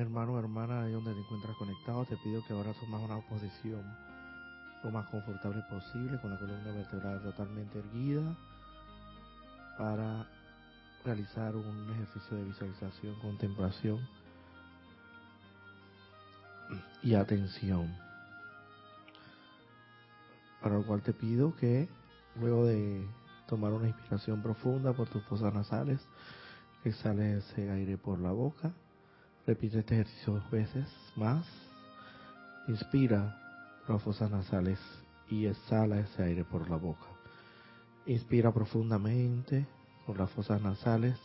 hermano o hermana, ahí donde te encuentras conectado, te pido que ahora tomas una posición lo más confortable posible, con la columna vertebral totalmente erguida, para realizar un ejercicio de visualización, contemplación y atención. Para lo cual te pido que luego de tomar una inspiración profunda por tus fosas nasales, exhales ese aire por la boca Repite este ejercicio dos veces más. Inspira por las fosas nasales y exhala ese aire por la boca. Inspira profundamente por las fosas nasales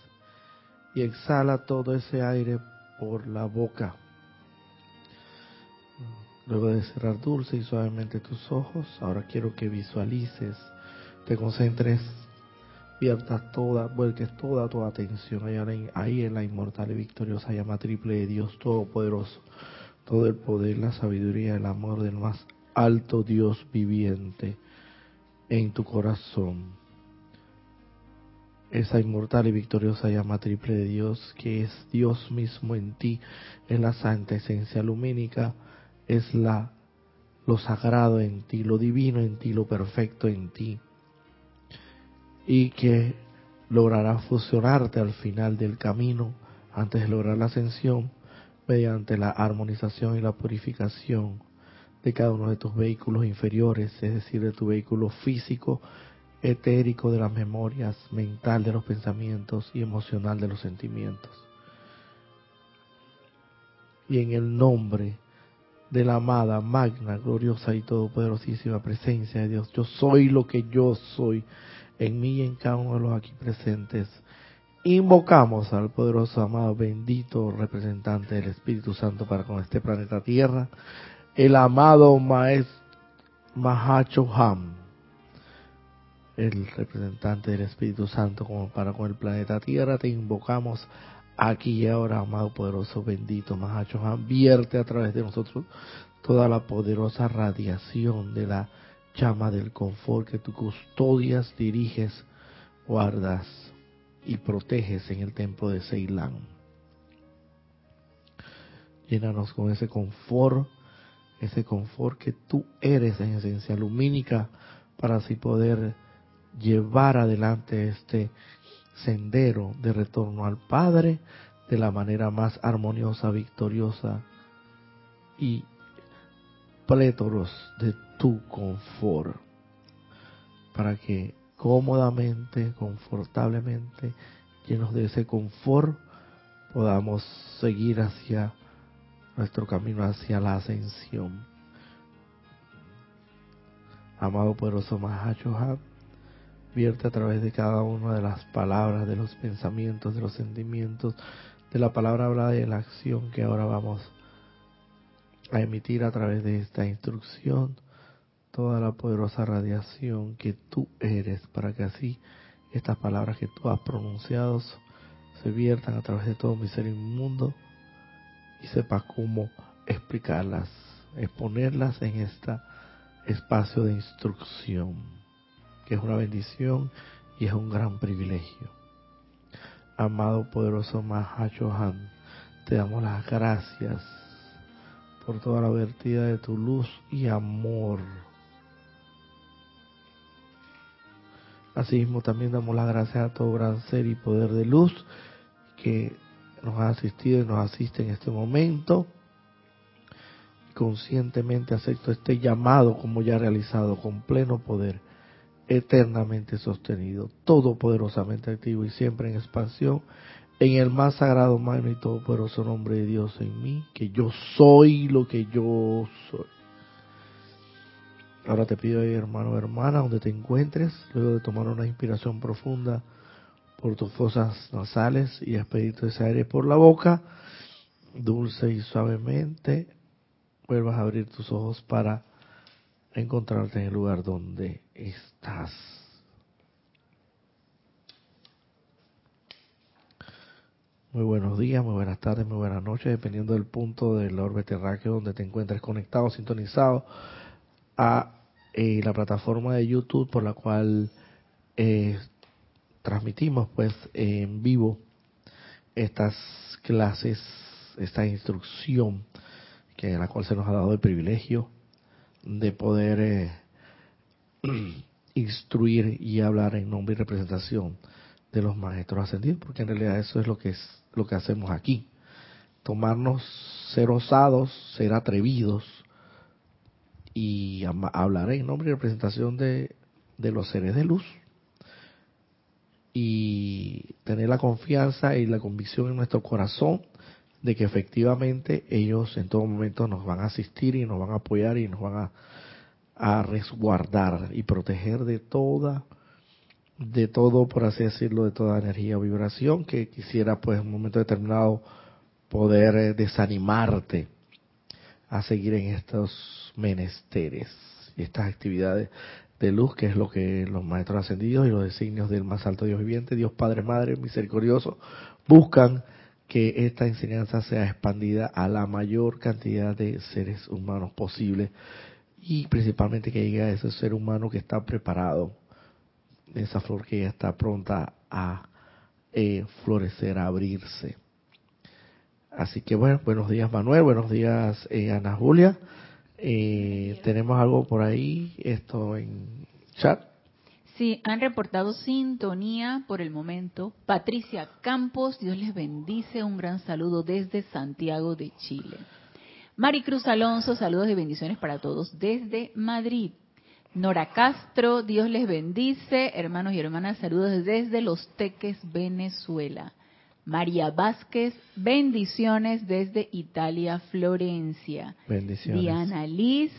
y exhala todo ese aire por la boca. Luego de cerrar dulce y suavemente tus ojos, ahora quiero que visualices, te concentres Viertas toda, vuelques toda tu atención ahí en la inmortal y victoriosa llama triple de Dios Todopoderoso, todo el poder, la sabiduría, el amor del más alto Dios viviente en tu corazón. Esa inmortal y victoriosa llama triple de Dios, que es Dios mismo en ti, en la santa esencia lumínica, es la lo sagrado en ti, lo divino en ti, lo perfecto en ti y que logrará fusionarte al final del camino antes de lograr la ascensión mediante la armonización y la purificación de cada uno de tus vehículos inferiores, es decir, de tu vehículo físico, etérico de las memorias, mental de los pensamientos y emocional de los sentimientos. Y en el nombre de la amada, magna, gloriosa y todopoderosísima presencia de Dios, yo soy lo que yo soy en mí y en cada uno de los aquí presentes. Invocamos al poderoso, amado, bendito representante del Espíritu Santo para con este planeta Tierra, el amado Maestro Mahacho Ham, el representante del Espíritu Santo como para con el planeta Tierra. Te invocamos aquí y ahora, amado, poderoso, bendito Mahacho Ham. Vierte a través de nosotros toda la poderosa radiación de la llama del confort que tú custodias, diriges, guardas y proteges en el templo de Ceilán. Llénanos con ese confort, ese confort que tú eres en esencia lumínica, para así poder llevar adelante este sendero de retorno al Padre de la manera más armoniosa, victoriosa y plétoros de tu confort, para que cómodamente, confortablemente, llenos de ese confort, podamos seguir hacia nuestro camino hacia la ascensión. Amado poderoso Mahachohan, vierte a través de cada una de las palabras, de los pensamientos, de los sentimientos, de la palabra hablada y de la acción que ahora vamos a emitir a través de esta instrucción toda la poderosa radiación que tú eres, para que así estas palabras que tú has pronunciado se viertan a través de todo mi ser inmundo y sepa cómo explicarlas, exponerlas en este espacio de instrucción, que es una bendición y es un gran privilegio. Amado poderoso Mahachohan, te damos las gracias por toda la vertida de tu luz y amor Asimismo también damos las gracias a todo gran ser y poder de luz que nos ha asistido y nos asiste en este momento. Conscientemente acepto este llamado como ya realizado con pleno poder, eternamente sostenido, todopoderosamente activo y siempre en expansión, en el más sagrado, magno y todopoderoso nombre de Dios en mí, que yo soy lo que yo soy. Ahora te pido hermano o hermana, donde te encuentres, luego de tomar una inspiración profunda por tus fosas nasales y expedirte ese aire por la boca, dulce y suavemente, vuelvas a abrir tus ojos para encontrarte en el lugar donde estás. Muy buenos días, muy buenas tardes, muy buenas noches, dependiendo del punto del orbe terráqueo donde te encuentres conectado, sintonizado a eh, la plataforma de YouTube por la cual eh, transmitimos pues en vivo estas clases esta instrucción que la cual se nos ha dado el privilegio de poder eh, instruir y hablar en nombre y representación de los maestros ascendidos, porque en realidad eso es lo que es lo que hacemos aquí. Tomarnos, ser osados, ser atrevidos y hablar en nombre y representación de, de los seres de luz y tener la confianza y la convicción en nuestro corazón de que efectivamente ellos en todo momento nos van a asistir y nos van a apoyar y nos van a, a resguardar y proteger de toda de todo, por así decirlo, de toda energía o vibración que quisiera pues en un momento determinado poder eh, desanimarte a seguir en estos menesteres y estas actividades de luz, que es lo que los maestros ascendidos y los designios del más alto Dios viviente, Dios Padre, Madre, misericordioso, buscan que esta enseñanza sea expandida a la mayor cantidad de seres humanos posible y principalmente que llegue a ese ser humano que está preparado, esa flor que ya está pronta a eh, florecer, a abrirse. Así que bueno, buenos días Manuel, buenos días eh, Ana Julia. Eh, tenemos algo por ahí, esto en chat. Sí, han reportado sintonía por el momento. Patricia Campos, Dios les bendice, un gran saludo desde Santiago de Chile. Maricruz Alonso, saludos y bendiciones para todos desde Madrid. Nora Castro, Dios les bendice, hermanos y hermanas, saludos desde Los Teques, Venezuela. María Vázquez, bendiciones desde Italia, Florencia. Bendiciones. Diana Liz,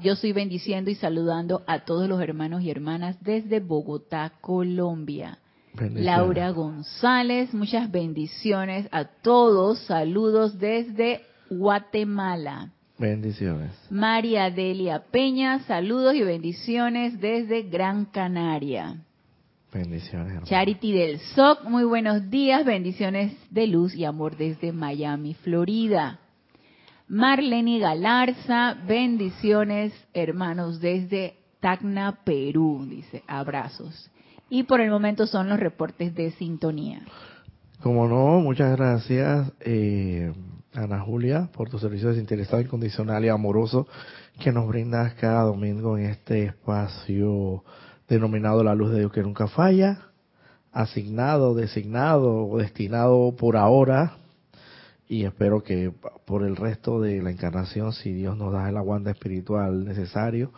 yo estoy bendiciendo y saludando a todos los hermanos y hermanas desde Bogotá, Colombia. Laura González, muchas bendiciones a todos. Saludos desde Guatemala. Bendiciones. María Delia Peña, saludos y bendiciones desde Gran Canaria. Bendiciones. Charity del SOC, muy buenos días, bendiciones de luz y amor desde Miami, Florida. Marlene Galarza, bendiciones hermanos desde Tacna, Perú, dice, abrazos. Y por el momento son los reportes de sintonía. Como no, muchas gracias eh, Ana Julia por tu servicio desinteresado, incondicional y amoroso que nos brindas cada domingo en este espacio denominado la luz de Dios que nunca falla, asignado, designado o destinado por ahora y espero que por el resto de la encarnación, si Dios nos da el aguante espiritual necesario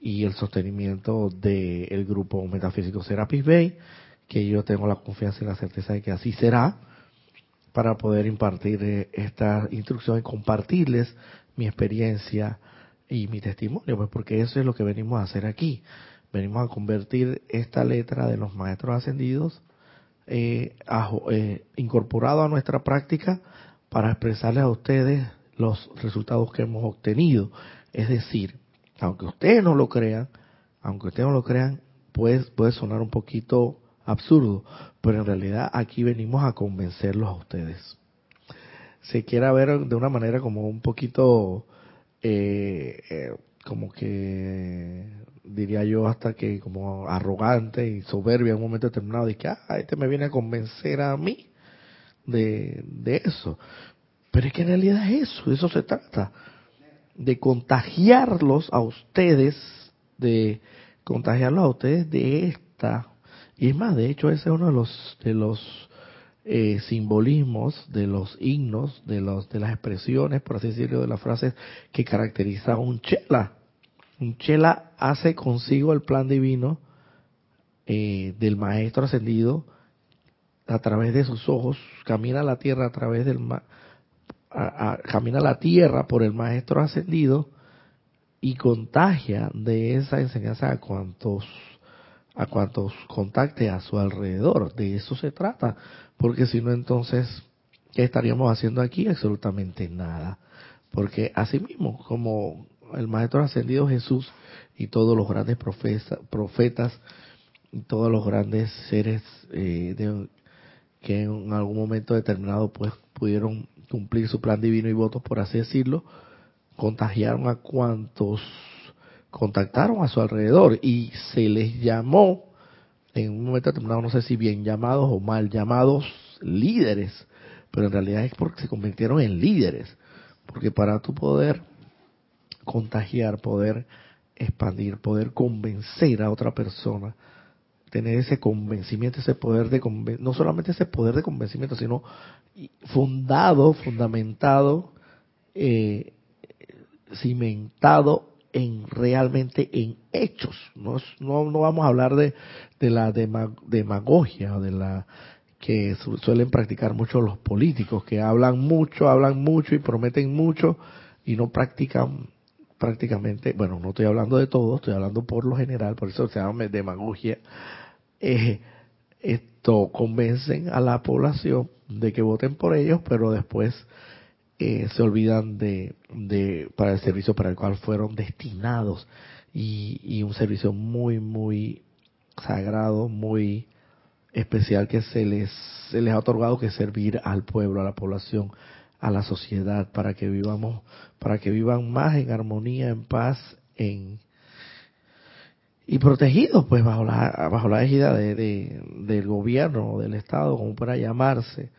y el sostenimiento del grupo metafísico Serapis Bay, que yo tengo la confianza y la certeza de que así será, para poder impartir eh, esta instrucción y compartirles mi experiencia y mi testimonio, pues porque eso es lo que venimos a hacer aquí venimos a convertir esta letra de los maestros ascendidos eh, eh, incorporado a nuestra práctica para expresarles a ustedes los resultados que hemos obtenido. Es decir, aunque ustedes no lo crean, aunque ustedes no lo crean, puede, puede sonar un poquito absurdo, pero en realidad aquí venimos a convencerlos a ustedes. Se quiera ver de una manera como un poquito, eh, eh como que diría yo hasta que como arrogante y soberbia en un momento determinado de que ah, este me viene a convencer a mí de, de eso. Pero es que en realidad es eso, eso se trata, de contagiarlos a ustedes, de contagiarlos a ustedes de esta. Y es más, de hecho ese es uno de los, de los eh, simbolismos, de los himnos, de, los, de las expresiones, por así decirlo, de las frases que caracteriza a un chela. Un chela hace consigo el plan divino eh, del maestro ascendido a través de sus ojos, camina la tierra a través del camina la tierra por el maestro ascendido y contagia de esa enseñanza a cuantos a cuantos contacte a su alrededor. De eso se trata, porque si no entonces ¿qué estaríamos haciendo aquí? Absolutamente nada. Porque así mismo, como el Maestro Ascendido Jesús y todos los grandes profetas y todos los grandes seres eh, que en algún momento determinado pues pudieron cumplir su plan divino y votos, por así decirlo, contagiaron a cuantos contactaron a su alrededor y se les llamó en un momento determinado, no sé si bien llamados o mal llamados líderes, pero en realidad es porque se convirtieron en líderes. Porque para tu poder contagiar, poder expandir, poder convencer a otra persona, tener ese convencimiento, ese poder de no solamente ese poder de convencimiento, sino fundado, fundamentado, eh, cimentado en realmente en hechos. No, no, no vamos a hablar de, de la demagogia, de la que suelen practicar mucho los políticos, que hablan mucho, hablan mucho y prometen mucho y no practican prácticamente, bueno, no estoy hablando de todo, estoy hablando por lo general, por eso se llama demagogia, eh, esto convencen a la población de que voten por ellos, pero después eh, se olvidan de, de, para el servicio para el cual fueron destinados. Y, y un servicio muy, muy sagrado, muy especial que se les, se les ha otorgado que servir al pueblo, a la población, a la sociedad, para que vivamos, para que vivan más en armonía, en paz, en, y protegidos pues bajo la bajo la égida de, del gobierno del estado como pueda llamarse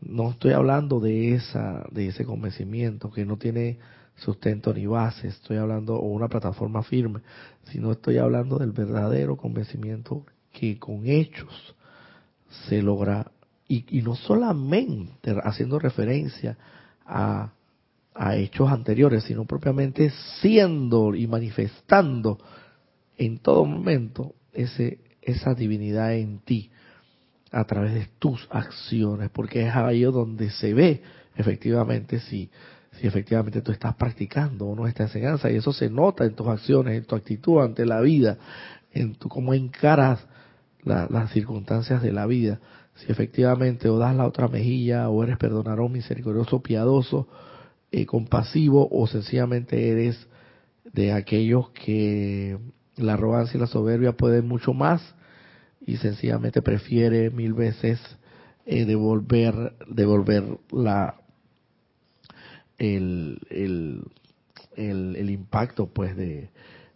no estoy hablando de esa de ese convencimiento que no tiene sustento ni base estoy hablando o una plataforma firme sino estoy hablando del verdadero convencimiento que con hechos se logra y, no solamente haciendo referencia a a hechos anteriores sino propiamente siendo y manifestando en todo momento ese, esa divinidad en ti a través de tus acciones, porque es ahí donde se ve efectivamente si, si efectivamente tú estás practicando o no esta enseñanza, y eso se nota en tus acciones, en tu actitud ante la vida, en tu cómo encaras las circunstancias de la vida, si efectivamente o das la otra mejilla, o eres perdonador, misericordioso, piadoso, eh, compasivo, o sencillamente eres de aquellos que la arrogancia y la soberbia pueden mucho más y sencillamente prefiere mil veces eh, devolver devolver la el, el, el, impacto pues de,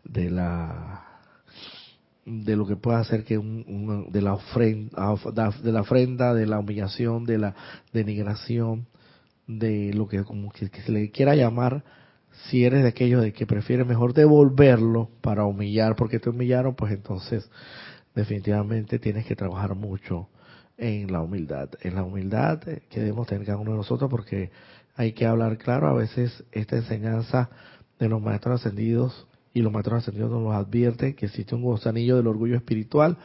de la de lo que puede hacer que un, de la ofrenda de la ofrenda de la humillación de la denigración de lo que como que se le quiera llamar si eres de aquellos de que prefiere mejor devolverlo para humillar, porque te humillaron, pues entonces definitivamente tienes que trabajar mucho en la humildad. En la humildad que debemos tener cada uno de nosotros, porque hay que hablar claro, a veces esta enseñanza de los maestros ascendidos y los maestros ascendidos nos advierten que existe un gusanillo del orgullo espiritual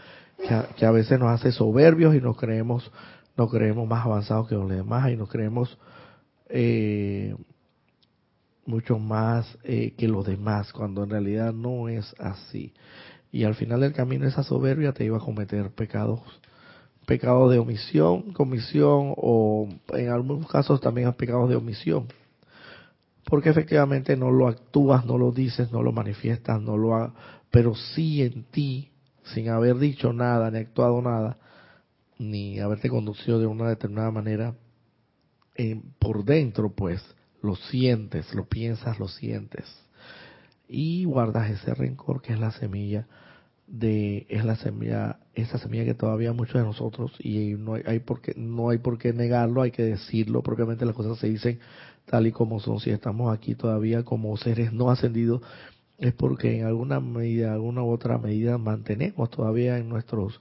que a, veces nos hace soberbios y nos creemos, nos creemos más avanzados que los demás y nos creemos eh, mucho más eh, que los demás, cuando en realidad no es así. Y al final del camino esa soberbia te iba a cometer pecados, pecados de omisión, comisión o en algunos casos también pecados de omisión. Porque efectivamente no lo actúas, no lo dices, no lo manifiestas, no lo ha, pero sí en ti, sin haber dicho nada, ni actuado nada, ni haberte conducido de una determinada manera, eh, por dentro pues lo sientes, lo piensas, lo sientes. Y guardas ese rencor que es la semilla de es la semilla esa semilla que todavía muchos de nosotros y no hay, por qué no hay por qué negarlo hay que decirlo propiamente las cosas se dicen tal y como son si estamos aquí todavía como seres no ascendidos es porque en alguna medida alguna u otra medida mantenemos todavía en nuestros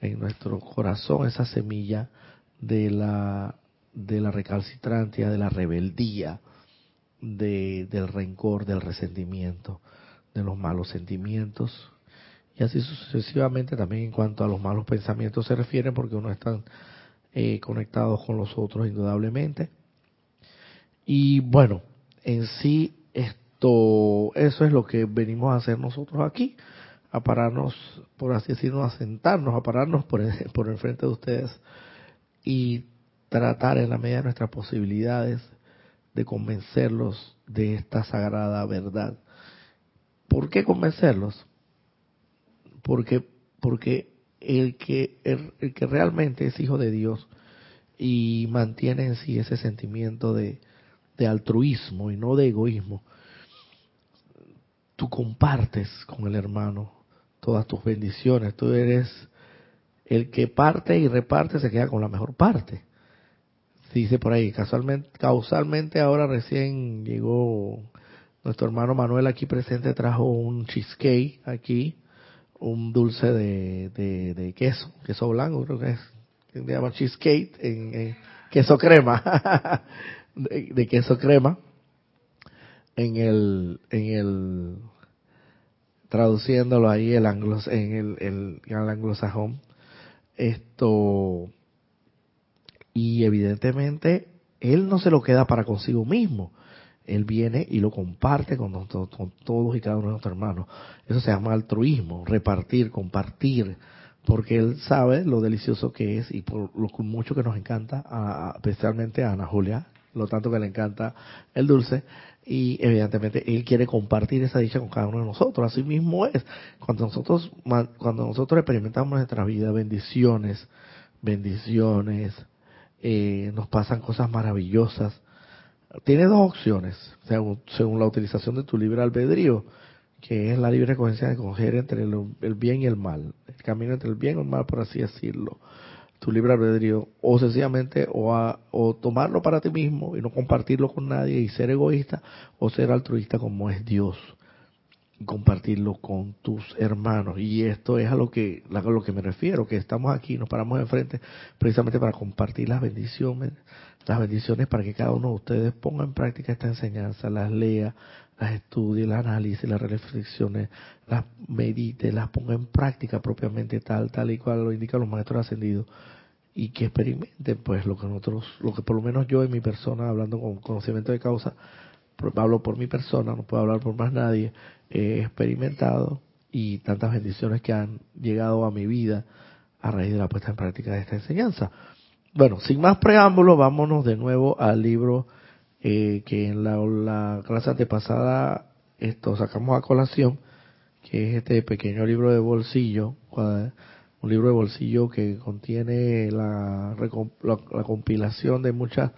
en nuestro corazón esa semilla de la de la recalcitrancia, de la rebeldía, de, del rencor, del resentimiento, de los malos sentimientos. Y así sucesivamente también en cuanto a los malos pensamientos se refiere, porque uno está eh, conectados con los otros indudablemente. Y bueno, en sí esto, eso es lo que venimos a hacer nosotros aquí, a pararnos, por así decirlo, a sentarnos, a pararnos por por el frente de ustedes y tratar en la medida de nuestras posibilidades de convencerlos de esta sagrada verdad. ¿Por qué convencerlos? Porque, porque el que, el, que realmente es hijo de Dios y mantiene en sí ese sentimiento de, de altruismo y no de egoísmo, tú compartes con el hermano todas tus bendiciones, tú eres el que parte y reparte se queda con la mejor parte. Dice por ahí, casualmente, causalmente ahora recién llegó nuestro hermano Manuel aquí presente, trajo un cheesecake aquí, un dulce de, de, queso, queso blanco, creo que es, se llama cheesecake, en, queso crema, de, queso crema, en el, en el, traduciéndolo ahí el anglo, en el, el, el anglosajón, esto, y evidentemente él no se lo queda para consigo mismo, él viene y lo comparte con, con todos y cada uno de nuestros hermanos. Eso se llama altruismo, repartir, compartir, porque él sabe lo delicioso que es y por lo mucho que nos encanta, especialmente a Ana Julia, lo tanto que le encanta el dulce, y evidentemente él quiere compartir esa dicha con cada uno de nosotros. Así mismo es, cuando nosotros, cuando nosotros experimentamos en nuestra vida bendiciones, bendiciones, eh, nos pasan cosas maravillosas, tiene dos opciones, según, la utilización de tu libre albedrío, que es la libre conciencia de coger entre el, bien y el mal, el camino entre el bien y el mal, por así decirlo, tu libre albedrío, o sencillamente, o, o tomarlo para ti mismo y no compartirlo con nadie y ser egoísta, o ser altruista como es Dios compartirlo con tus hermanos. Y esto es a lo que a lo que me refiero que estamos aquí nos paramos enfrente precisamente para compartir las bendiciones las bendiciones para que cada uno de ustedes ponga en práctica esta enseñanza, las lea, las estudie, las analice, las reflexione, las medite, las ponga en práctica propiamente tal, tal y cual lo indican los maestros ascendidos y que experimenten pues lo que nosotros, lo que por lo menos yo en mi persona, hablando con conocimiento de causa, hablo por mi persona, no puedo hablar por más nadie, he experimentado y tantas bendiciones que han llegado a mi vida a raíz de la puesta en práctica de esta enseñanza. Bueno, sin más preámbulos, vámonos de nuevo al libro eh, que en la, clase antepasada esto sacamos a colación, que es este pequeño libro de bolsillo, un libro de bolsillo que contiene la, compilación de muchas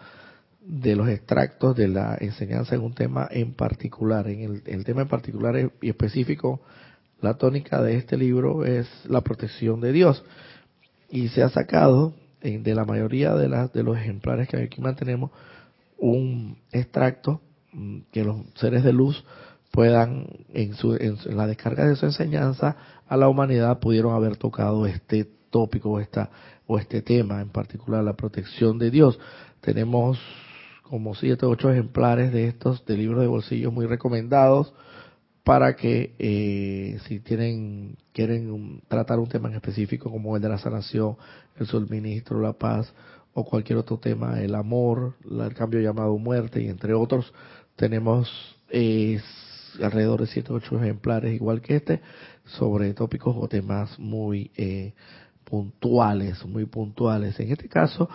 de los extractos de la enseñanza en un tema en particular. En el, el tema en particular y específico, la tónica de este libro es la protección de Dios. Y se ha sacado de la mayoría de, las, de los ejemplares que aquí mantenemos un extracto mm, que los seres de luz puedan, en, su, en, la descarga de su enseñanza a la humanidad, pudieron haber tocado este tópico o, esta, o este tema, en particular la protección de Dios. Tenemos como siete o ocho ejemplares de estos de libros de bolsillo muy recomendados para que eh, si tienen quieren tratar un tema en específico como el de la sanación, el suministro, la paz o cualquier otro tema, el amor, el cambio llamado muerte y entre otros, tenemos eh, alrededor de 7 o 8 ejemplares igual que este sobre tópicos o temas muy eh, puntuales, muy puntuales. En este caso,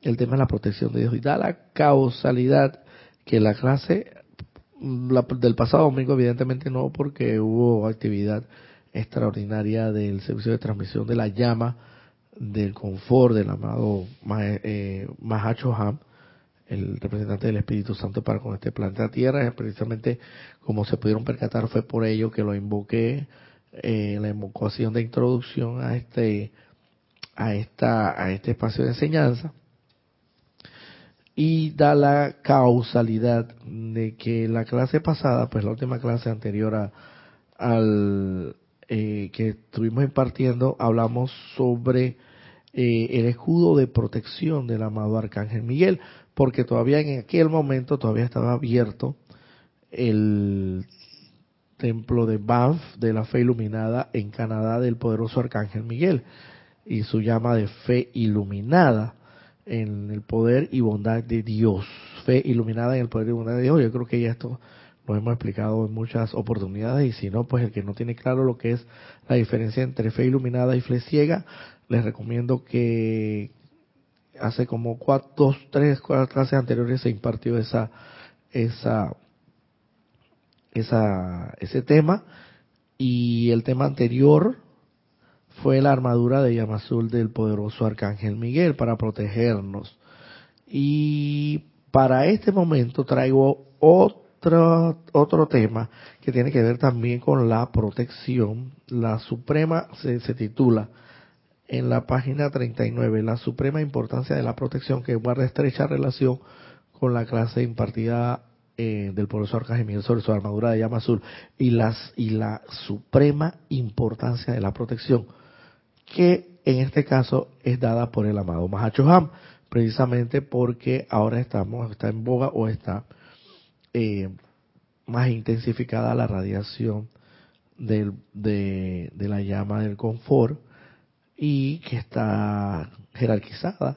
el tema es la protección de Dios y da la causalidad que la clase del pasado domingo evidentemente no porque hubo actividad extraordinaria del servicio de transmisión de la llama del confort del amado eh, Mahacho Ham, el representante del Espíritu Santo para con este planeta Tierra, precisamente como se pudieron percatar fue por ello que lo invoqué eh, la invocación de introducción a este a esta a este espacio de enseñanza y da la causalidad de que la clase pasada, pues la última clase anterior a, al eh, que estuvimos impartiendo, hablamos sobre eh, el escudo de protección del amado Arcángel Miguel, porque todavía en aquel momento todavía estaba abierto el templo de Banff de la fe iluminada en Canadá del poderoso Arcángel Miguel y su llama de fe iluminada en el poder y bondad de Dios. Fe iluminada en el poder y bondad de Dios. Yo creo que ya esto lo hemos explicado en muchas oportunidades y si no, pues el que no tiene claro lo que es la diferencia entre fe iluminada y fe ciega, les recomiendo que hace como cuatro, dos, tres, cuatro clases anteriores se impartió esa, esa, esa, ese tema y el tema anterior fue la armadura de llama azul del poderoso arcángel Miguel para protegernos. Y para este momento traigo otro, otro tema que tiene que ver también con la protección. La Suprema se, se titula en la página 39, la suprema importancia de la protección que guarda estrecha relación con la clase impartida eh, del profesor Arcángel Miguel sobre su armadura de llama azul y, las, y la suprema importancia de la protección que en este caso es dada por el amado Mahacho Ham, precisamente porque ahora estamos, está en boga o está eh, más intensificada la radiación de, de, la llama del confort y que está jerarquizada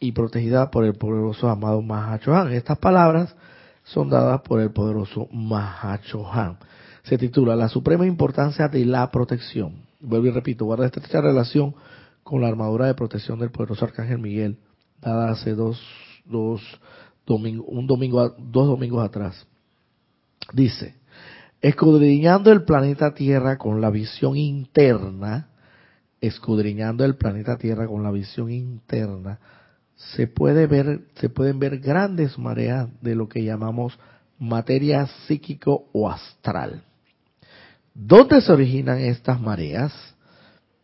y protegida por el poderoso amado Mahachohan. Estas palabras son dadas por el poderoso Mahachohan. Se titula La suprema importancia de la protección. Vuelvo y repito, guarda estrecha relación con la armadura de protección del poderoso Arcángel Miguel, dada hace dos, dos domingos, un domingo, dos domingos atrás. Dice, escudriñando el planeta Tierra con la visión interna, escudriñando el planeta Tierra con la visión interna, se puede ver, se pueden ver grandes mareas de lo que llamamos materia psíquico o astral. ¿Dónde se originan estas mareas?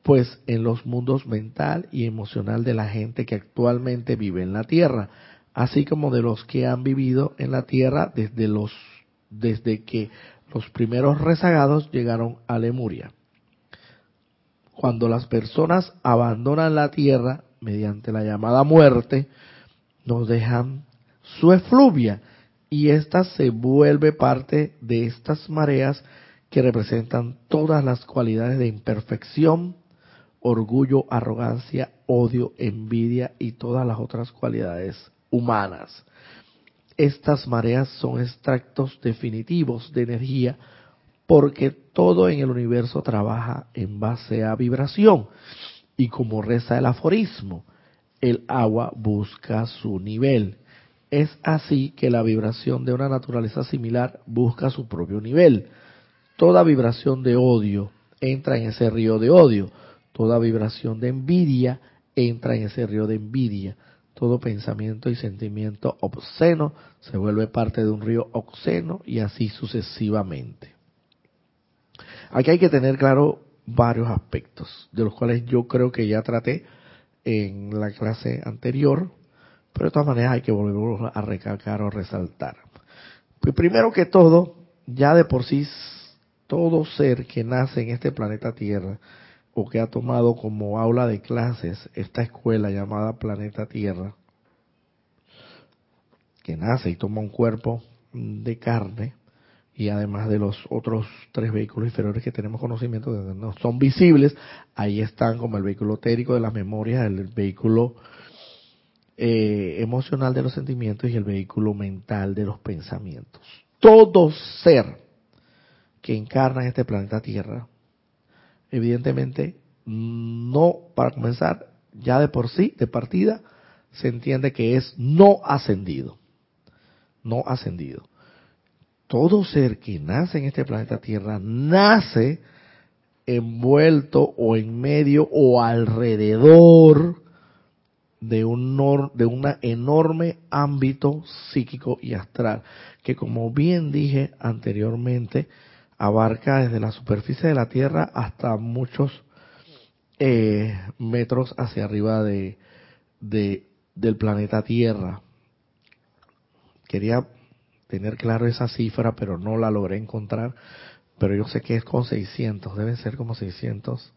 Pues en los mundos mental y emocional de la gente que actualmente vive en la Tierra, así como de los que han vivido en la Tierra desde los desde que los primeros rezagados llegaron a Lemuria. Cuando las personas abandonan la Tierra mediante la llamada muerte, nos dejan su efluvia y ésta se vuelve parte de estas mareas que representan todas las cualidades de imperfección, orgullo, arrogancia, odio, envidia y todas las otras cualidades humanas. Estas mareas son extractos definitivos de energía porque todo en el universo trabaja en base a vibración. Y como reza el aforismo, el agua busca su nivel. Es así que la vibración de una naturaleza similar busca su propio nivel. Toda vibración de odio entra en ese río de odio. Toda vibración de envidia entra en ese río de envidia. Todo pensamiento y sentimiento obsceno se vuelve parte de un río obsceno y así sucesivamente. Aquí hay que tener claro varios aspectos, de los cuales yo creo que ya traté en la clase anterior, pero de todas maneras hay que volver a recalcar o resaltar. Pues primero que todo, ya de por sí todo ser que nace en este planeta Tierra o que ha tomado como aula de clases esta escuela llamada Planeta Tierra, que nace y toma un cuerpo de carne, y además de los otros tres vehículos inferiores que tenemos conocimiento de no son visibles, ahí están como el vehículo etérico de las memorias, el vehículo eh, emocional de los sentimientos y el vehículo mental de los pensamientos. Todo ser que encarna en este planeta Tierra, evidentemente, no, para comenzar, ya de por sí, de partida, se entiende que es no ascendido. No ascendido. Todo ser que nace en este planeta Tierra nace envuelto o en medio o alrededor de un, de enorme ámbito psíquico y astral, que como bien dije anteriormente, abarca desde la superficie de la Tierra hasta muchos eh, metros hacia arriba de, de, del planeta Tierra. Quería tener claro esa cifra, pero no la logré encontrar. Pero yo sé que es con 600, deben ser como 600.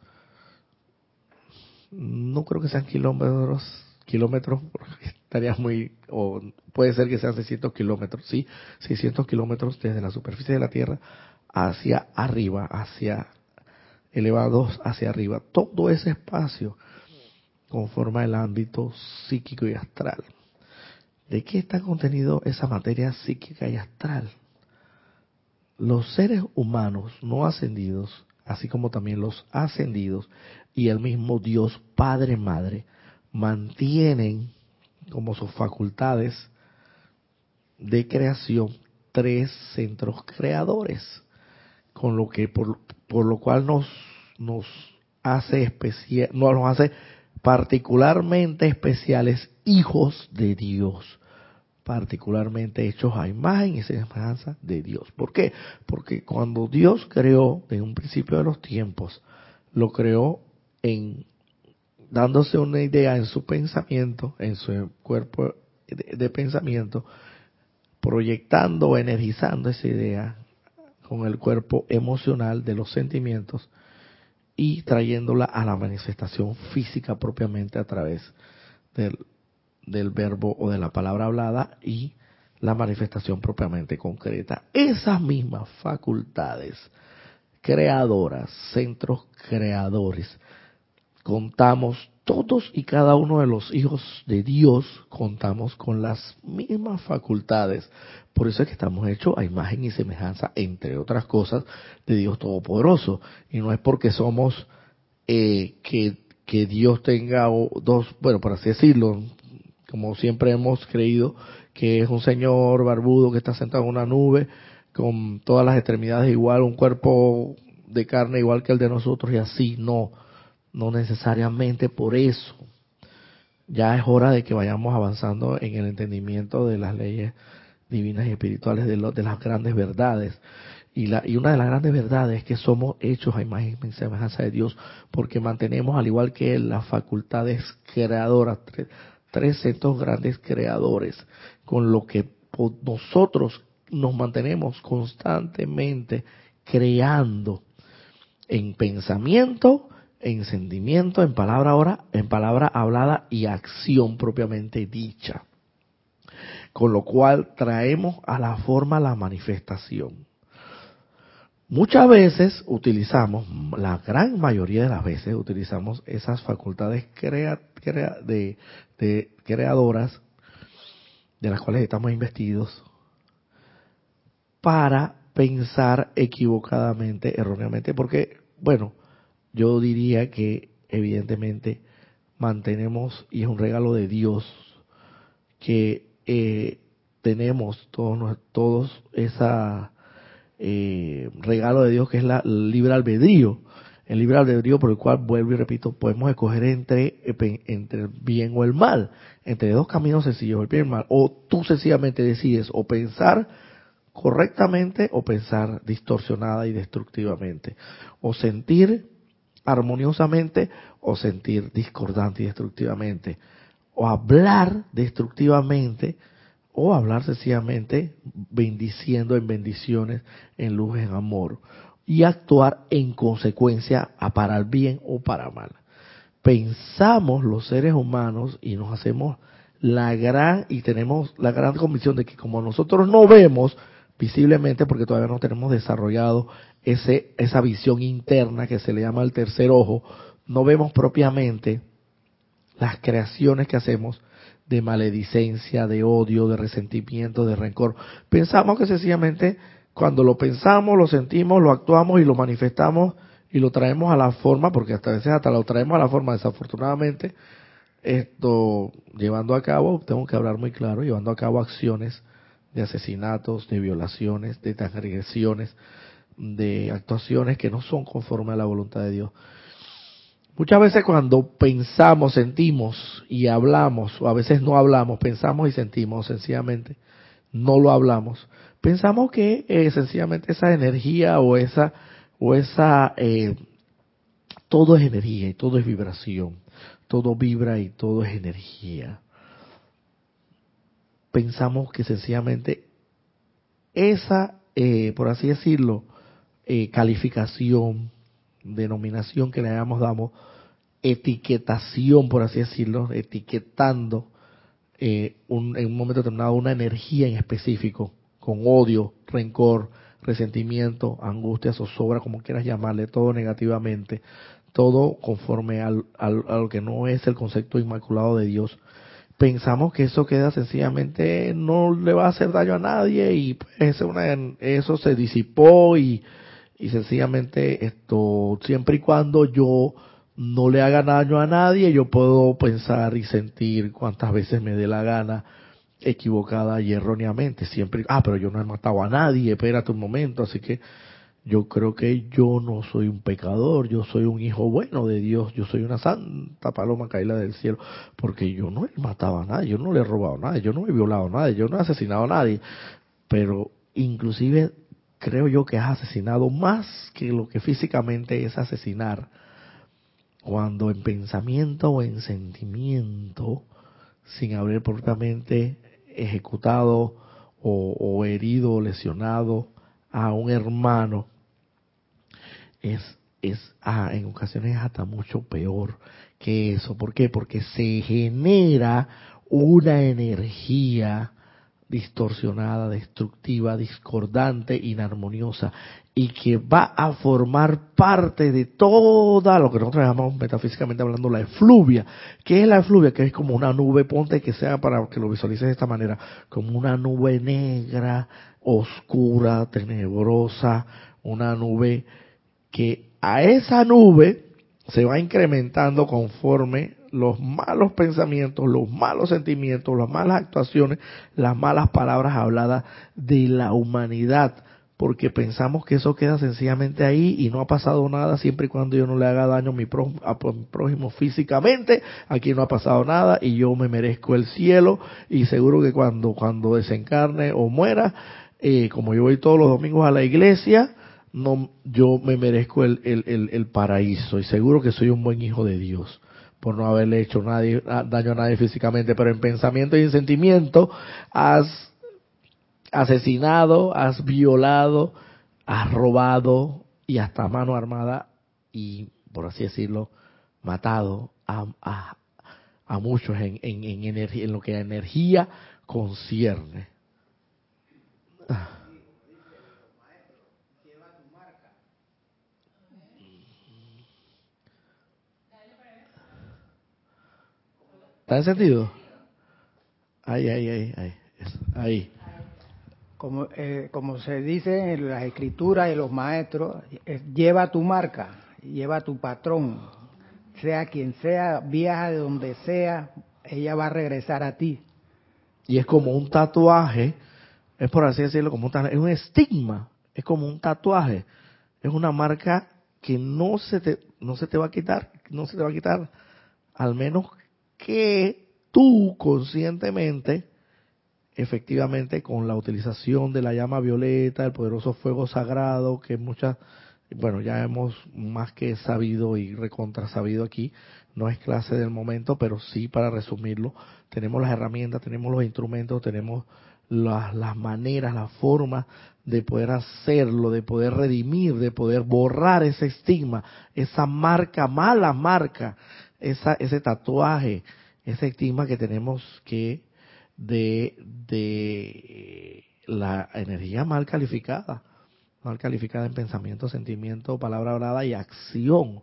No creo que sean kilómetros, kilómetros, estaría muy, o puede ser que sean 600 kilómetros, sí, 600 kilómetros desde la superficie de la Tierra hacia arriba, hacia elevados hacia arriba. Todo ese espacio conforma el ámbito psíquico y astral. ¿De qué está contenido esa materia psíquica y astral? Los seres humanos no ascendidos, así como también los ascendidos y el mismo Dios Padre Madre, mantienen como sus facultades de creación tres centros creadores con lo que por, por lo cual nos nos hace especial, nos hace particularmente especiales hijos de Dios, particularmente hechos a imagen y semejanza de Dios. ¿Por qué? Porque cuando Dios creó en un principio de los tiempos, lo creó en dándose una idea en su pensamiento, en su cuerpo de, pensamiento, proyectando energizando esa idea con el cuerpo emocional de los sentimientos y trayéndola a la manifestación física propiamente a través del, del verbo o de la palabra hablada y la manifestación propiamente concreta. Esas mismas facultades creadoras, centros creadores, contamos todos y cada uno de los hijos de Dios, contamos con las mismas facultades. Por eso es que estamos hechos a imagen y semejanza, entre otras cosas, de Dios Todopoderoso. Y no es porque somos eh, que, que Dios tenga dos, bueno, por así decirlo, como siempre hemos creído, que es un señor barbudo que está sentado en una nube con todas las extremidades igual, un cuerpo de carne igual que el de nosotros y así, no, no necesariamente por eso. Ya es hora de que vayamos avanzando en el entendimiento de las leyes divinas y espirituales de, de las grandes verdades. Y, la, y una de las grandes verdades es que somos hechos a imagen y semejanza de Dios, porque mantenemos, al igual que Él, las facultades creadoras, tres centros grandes creadores, con lo que nosotros nos mantenemos constantemente creando en pensamiento, en sentimiento, en palabra ahora, en palabra hablada y acción propiamente dicha. Con lo cual traemos a la forma la manifestación. Muchas veces utilizamos, la gran mayoría de las veces utilizamos esas facultades crea, de, de creadoras de las cuales estamos investidos para pensar equivocadamente, erróneamente, porque, bueno, yo diría que evidentemente mantenemos, y es un regalo de Dios, que eh, tenemos todos, todos eh, regalo de Dios que es la libre albedrío. El libre albedrío por el cual, vuelvo y repito, podemos escoger entre, entre el bien o el mal, entre dos caminos sencillos, el bien y el mal, o tú sencillamente decides o pensar correctamente o pensar distorsionada y destructivamente, o sentir armoniosamente o sentir discordante y destructivamente, o hablar destructivamente o hablar sencillamente bendiciendo en bendiciones, en luz, en amor y actuar en consecuencia a para el bien o para mal. Pensamos los seres humanos y nos hacemos la gran y tenemos la gran convicción de que como nosotros no vemos visiblemente porque todavía no tenemos desarrollado ese esa visión interna que se le llama el tercer ojo, no vemos propiamente las creaciones que hacemos de maledicencia, de odio, de resentimiento, de rencor. Pensamos que sencillamente cuando lo pensamos, lo sentimos, lo actuamos y lo manifestamos y lo traemos a la forma, porque hasta veces hasta lo traemos a la forma, desafortunadamente, esto llevando a cabo, tengo que hablar muy claro, llevando a cabo acciones de asesinatos, de violaciones, de transgresiones, de actuaciones que no son conforme a la voluntad de Dios. Muchas veces cuando pensamos, sentimos y hablamos, o a veces no hablamos, pensamos y sentimos, sencillamente no lo hablamos, pensamos que eh, sencillamente esa energía o esa o esa eh, todo es energía y todo es vibración todo vibra y todo es energía. Pensamos que sencillamente esa eh, por así decirlo calificación denominación que le damos damos etiquetación por así decirlo etiquetando un, en un momento determinado una energía en específico con odio, rencor, resentimiento, angustia, zozobra, como quieras llamarle, todo negativamente, todo conforme al, al, a lo que no es el concepto inmaculado de Dios. Pensamos que eso queda sencillamente, no le va a hacer daño a nadie y pues, una, eso se disipó y, y sencillamente esto, siempre y cuando yo no le haga daño a nadie, yo puedo pensar y sentir cuantas veces me dé la gana equivocada y erróneamente. Siempre, ah, pero yo no he matado a nadie, espérate un momento, así que yo creo que yo no soy un pecador, yo soy un hijo bueno de Dios, yo soy una santa paloma caída del cielo, porque yo no he matado a nadie, yo no le he robado a nadie, yo no he violado a nadie, yo no he asesinado a nadie, pero inclusive creo yo que has asesinado más que lo que físicamente es asesinar cuando en pensamiento o en sentimiento, sin haber propiamente ejecutado o, herido o lesionado a un hermano, es, es ah, en ocasiones hasta mucho peor que eso. ¿Por qué? Porque se genera una energía distorsionada, destructiva, discordante, inarmoniosa, y que va a formar parte de toda lo que nosotros llamamos metafísicamente hablando la efluvia. ¿Qué es la efluvia? Que es como una nube, ponte que sea para que lo visualices de esta manera, como una nube negra, oscura, tenebrosa, una nube que a esa nube se va incrementando conforme los malos pensamientos, los malos sentimientos, las malas actuaciones, las malas palabras habladas de la humanidad, porque pensamos que eso queda sencillamente ahí y no ha pasado nada siempre y cuando yo no le haga daño a mi prójimo, físicamente, aquí no ha pasado nada y yo me merezco el cielo y seguro que cuando, cuando desencarne o muera, eh, como yo voy todos los domingos a la iglesia, no, yo me merezco el, el, el paraíso y seguro que soy un buen hijo de Dios por no haberle hecho nadie, daño a nadie físicamente, pero en pensamiento y en sentimiento has asesinado, has violado, has robado y hasta mano armada y, por así decirlo, matado a, a, muchos en, en, en, energía, en lo que a energía concierne. ¿Está encendido? Ahí, ahí, ahí, ahí. ahí. Como, eh, como se dice en las escrituras de los maestros, lleva tu marca, lleva tu patrón, sea quien sea, viaja de donde sea, ella va a regresar a ti. Y es como un tatuaje, es por así decirlo, como un es un estigma, es como un tatuaje, es una marca que no se te, no se te va a quitar, no se te va a quitar, al menos que tú conscientemente, efectivamente, con la utilización de la llama violeta, el poderoso fuego sagrado, que muchas, bueno, ya hemos más que sabido y recontra sabido aquí, no es clase del momento, pero sí para resumirlo, tenemos las herramientas, tenemos los instrumentos, tenemos las, las maneras, las formas de poder hacerlo, de poder redimir, de poder borrar ese estigma, esa marca, mala marca esa, ese tatuaje, ese estigma que tenemos que de, de la energía mal calificada, mal calificada en pensamiento, sentimiento, palabra hablada y acción.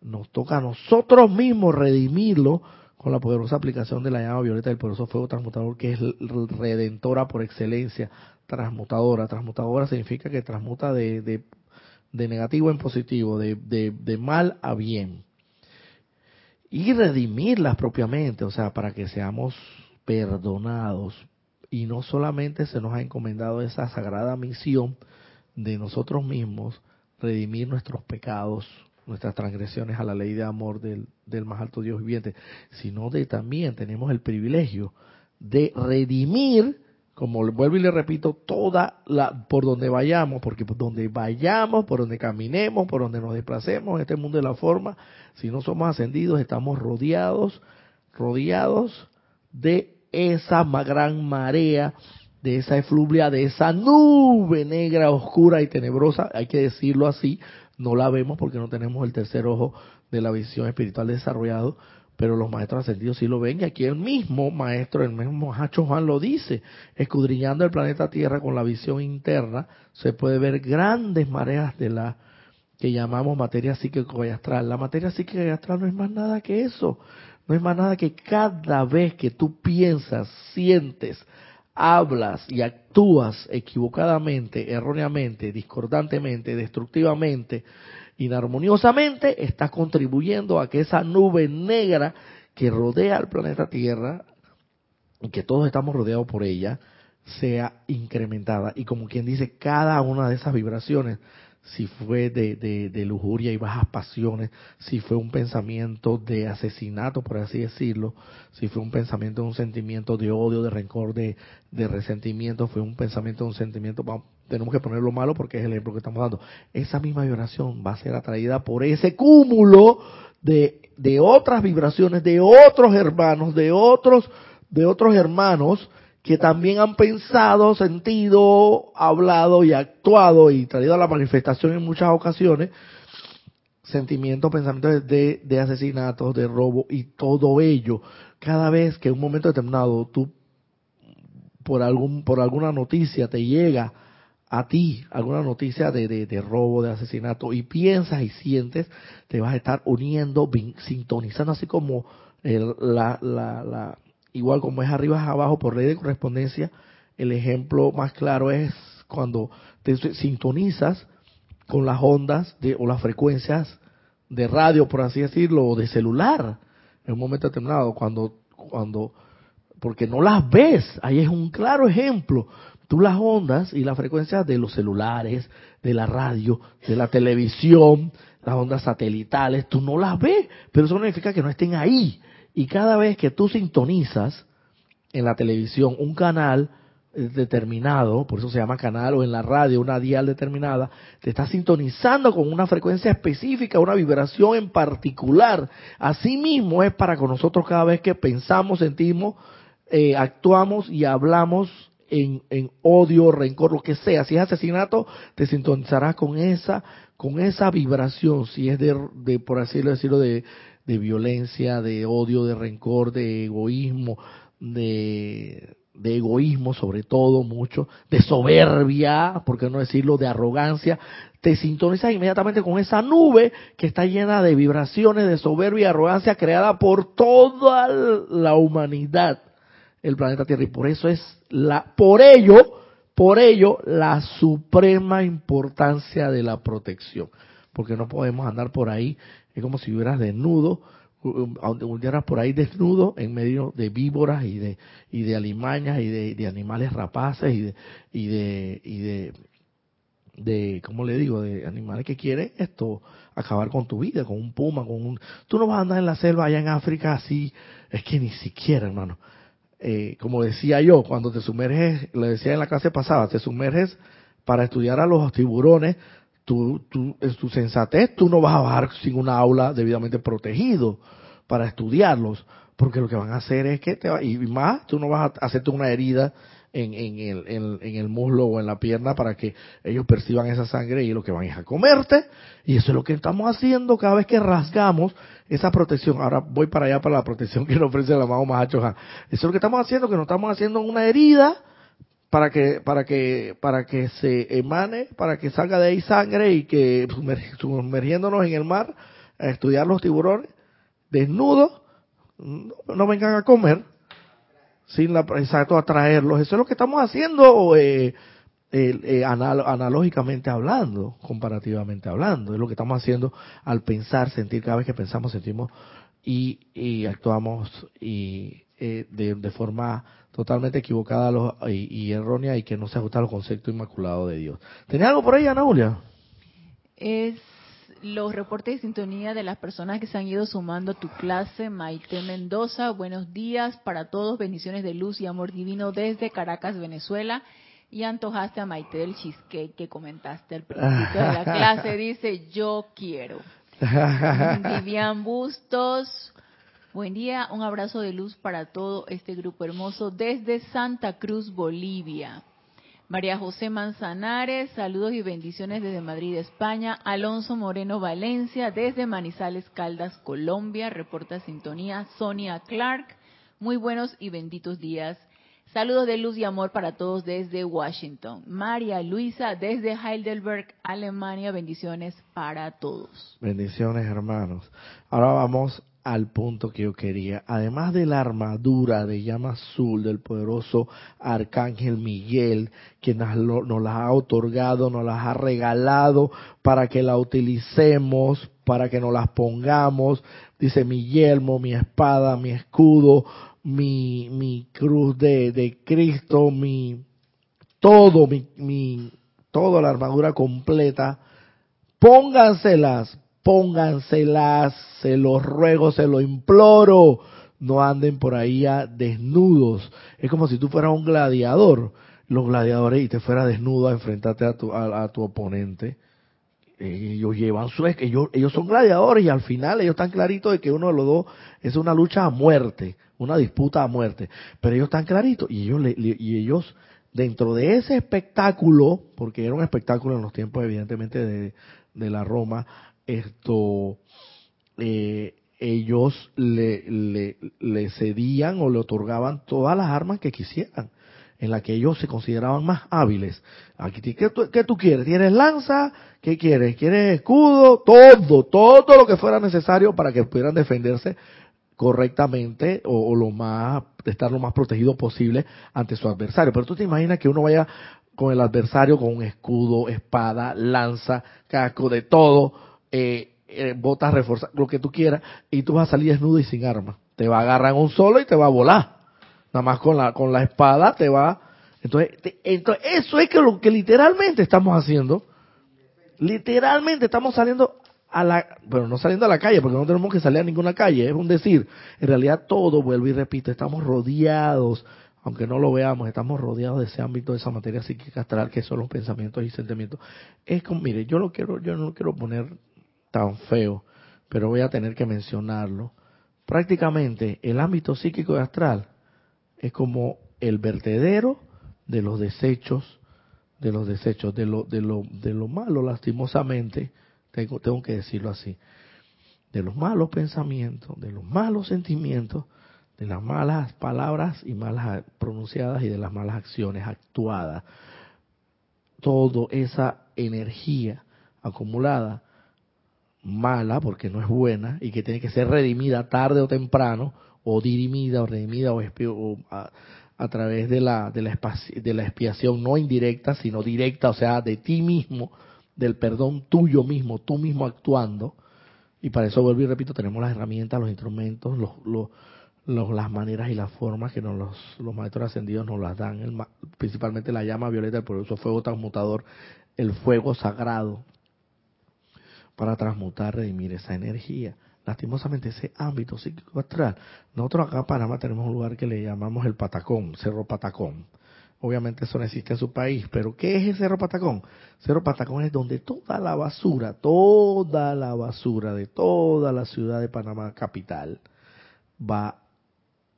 Nos toca a nosotros mismos redimirlo con la poderosa aplicación de la llama violeta del poderoso fuego transmutador, que es redentora por excelencia, transmutadora. Transmutadora significa que transmuta de, de, de negativo en positivo, de, de mal a bien y redimirlas propiamente, o sea, para que seamos perdonados. Y no solamente se nos ha encomendado esa sagrada misión de nosotros mismos, redimir nuestros pecados, nuestras transgresiones a la ley de amor del, del más alto Dios viviente, sino de también tenemos el privilegio de redimir como vuelvo y le repito, toda la, por donde vayamos, porque por donde vayamos, por donde caminemos, por donde nos desplacemos en este mundo de la forma, si no somos ascendidos, estamos rodeados, rodeados de esa gran marea, de esa efluvia, de esa nube negra, oscura y tenebrosa, hay que decirlo así, no la vemos porque no tenemos el tercer ojo de la visión espiritual desarrollado, pero los maestros ascendidos sí lo ven y aquí el mismo maestro, el mismo Hacho Juan lo dice, escudriñando el planeta Tierra con la visión interna, se puede ver grandes mareas de la que llamamos materia psíquica y astral. La materia psíquica y astral no es más nada que eso, no es más nada que cada vez que tú piensas, sientes, hablas y actúas equivocadamente, erróneamente, discordantemente, destructivamente, inarmoniosamente, está contribuyendo a que esa nube negra que rodea al planeta Tierra, y que todos estamos rodeados por ella, sea incrementada. Y como quien dice, cada una de esas vibraciones si fue de, de, lujuria y bajas pasiones, si fue un pensamiento de asesinato, por así decirlo, si fue un pensamiento de un sentimiento de odio, de rencor, de, de resentimiento, fue un pensamiento de un sentimiento, tenemos que ponerlo malo porque es el ejemplo que estamos dando. Esa misma vibración va a ser atraída por ese cúmulo de, de otras vibraciones, de otros hermanos, de otros, de otros hermanos que también han pensado, sentido, hablado y actuado y traído a la manifestación en muchas ocasiones sentimientos, pensamientos de, de asesinatos, de robo y todo ello. Cada vez que en un momento determinado tú por algún por alguna noticia te llega a ti alguna noticia de, de, robo, de asesinato y piensas y sientes, te vas a estar uniendo, sintonizando así como la, la, la, igual como es arriba es abajo por ley de correspondencia, el ejemplo más claro es cuando te sintonizas con las ondas de, o las frecuencias de radio, por así decirlo, o de celular, en un momento determinado, cuando, cuando, porque no las ves, ahí es un claro ejemplo. Tú las ondas y las frecuencias de los celulares, de la radio, de la televisión, las ondas satelitales, tú no las ves, pero eso no significa que no estén ahí. Y cada vez que tú sintonizas en la televisión un canal, determinado, por eso se llama canal o en la radio una dial determinada, te está sintonizando con una frecuencia específica, una vibración en particular. Asimismo es para con nosotros cada vez que pensamos, sentimos, eh, actuamos y hablamos en, en, odio, rencor, lo que sea. Si es asesinato, te sintonizarás con esa, con esa vibración. Si es de, de por así decirlo, de, de violencia, de odio, de rencor, de egoísmo, de de egoísmo sobre todo mucho, de soberbia, por qué no decirlo, de arrogancia, te sintonizas inmediatamente con esa nube que está llena de vibraciones de soberbia y arrogancia creada por toda la humanidad, el planeta Tierra. Y por eso es la, por ello, por ello, la suprema importancia de la protección. Porque no podemos andar por ahí, es como si hubieras desnudo, anduvieras por ahí desnudo en medio de víboras y de y de alimañas y de, animales rapaces y de y de y de de cómo le digo de animales que quieren esto acabar con tu vida con un puma con un tú no vas a andar en la selva allá en África así es que ni siquiera hermano eh, como decía yo cuando te sumerges le decía en la clase pasada te sumerges para estudiar a los tiburones tú, tú, en tu sensatez, tú no vas a bajar sin una aula debidamente protegido para estudiarlos, porque lo que van a hacer es que te va, y más, tú no vas a hacerte una herida en, el, en, el muslo o en la pierna para que ellos perciban esa sangre y lo que van es a comerte. Y eso es lo que estamos haciendo cada vez que rasgamos esa protección. Ahora voy para allá para la protección que nos ofrece el amado Mahacho Eso es lo que estamos haciendo, que nos estamos haciendo una herida para que para que para que se emane, para que salga de ahí sangre y que sumergiéndonos en el mar a estudiar los tiburones desnudos no, vengan a comer sin la exacto atraerlos. Eso es lo que estamos haciendo eh, eh, analógicamente hablando, comparativamente hablando. Es lo que estamos haciendo al pensar, sentir cada vez que pensamos, sentimos y, y actuamos y eh, de, de forma totalmente equivocada y, errónea y que no se ajusta al concepto inmaculado de Dios. ¿Tenía algo por ahí, Ana Julia? Es los reportes de sintonía de las personas que se han ido sumando a tu clase. Maite Mendoza, buenos días para todos, bendiciones de luz y amor divino desde Caracas, Venezuela. Y antojaste a Maite del cheesecake que comentaste al principio de la clase. Dice, yo quiero. Vivian Bustos, Buen día, un abrazo de luz para todo este grupo hermoso desde Santa Cruz, Bolivia. María José Manzanares, saludos y bendiciones desde Madrid, España. Alonso Moreno Valencia, desde Manizales, Caldas, Colombia. Reporta sintonía. Sonia Clark, muy buenos y benditos días. Saludos de luz y amor para todos desde Washington. María Luisa, desde Heidelberg, Alemania. Bendiciones para todos. Bendiciones, hermanos. Ahora vamos al punto que yo quería. Además de la armadura de llama azul del poderoso Arcángel Miguel, que nos, nos la ha otorgado, nos las ha regalado para que la utilicemos, para que nos las pongamos. Dice mi yelmo, mi espada, mi escudo, mi, mi cruz de, de Cristo, mi todo, mi, mi, toda la armadura completa. Pónganselas, pónganselas, se los ruego, se lo imploro, no anden por ahí desnudos. Es como si tú fueras un gladiador, los gladiadores, y te fueras desnudo a enfrentarte a tu, a, tu oponente. ellos llevan su ellos ellos son gladiadores y al final ellos están claritos de que uno de los dos es una lucha a muerte una disputa a muerte pero ellos están claritos y ellos y ellos dentro de ese espectáculo porque era un espectáculo en los tiempos evidentemente de, de la Roma esto eh, ellos le, le, le cedían o le otorgaban todas las armas que quisieran en la que ellos se consideraban más hábiles. Aquí, ¿qué ¿qué tú, quieres? ¿Tienes lanza? ¿Qué quieres? ¿Quieres escudo? Todo, todo lo que fuera necesario para que pudieran defenderse correctamente o, lo más, estar lo más protegido posible ante su adversario. Pero tú te imaginas que uno vaya con el adversario con un escudo, espada, lanza, casco, de todo, eh, eh, botas reforzadas, lo que tú quieras, y tú vas a salir desnudo y sin arma. Te va a agarrar en un solo y te va a volar. Nada más con la, con la espada te va. Entonces, entonces, eso es que lo que literalmente estamos haciendo. Literalmente estamos saliendo a la, pero no saliendo a la calle, porque no tenemos que salir a ninguna calle, es un decir. En realidad todo, vuelvo y repito, estamos rodeados, aunque no lo veamos, estamos rodeados de ese ámbito, de esa materia psíquica astral que son los pensamientos y sentimientos. Es como, mire, yo lo quiero, yo no lo quiero poner tan feo, pero voy a tener que mencionarlo. Prácticamente el ámbito psíquico y astral es como el vertedero de los desechos, de los desechos, de lo, de lo, de lo malo, lastimosamente, tengo, tengo que decirlo así, de los malos pensamientos, de los malos sentimientos, de las malas palabras y malas pronunciadas y de las malas acciones actuadas. Toda esa energía acumulada, mala porque no es buena y que tiene que ser redimida tarde o temprano, o dirimida o redimida o, a, través de la, de, la de la expiación no indirecta, sino directa, o sea, de ti mismo, del perdón tuyo mismo, tú mismo actuando. Y para eso vuelvo y repito, tenemos las herramientas, los instrumentos, los, los, las maneras y las formas que nos los, los maestros ascendidos nos las dan, el, principalmente la llama violeta, el poderoso fuego transmutador, el fuego sagrado, para transmutar, redimir esa energía lastimosamente ese ámbito psíquico astral. Nosotros acá en Panamá tenemos un lugar que le llamamos el Patacón, Cerro Patacón. Obviamente eso no existe en su país, pero ¿qué es el Cerro Patacón? Cerro Patacón es donde toda la basura, toda la basura de toda la ciudad de Panamá capital va,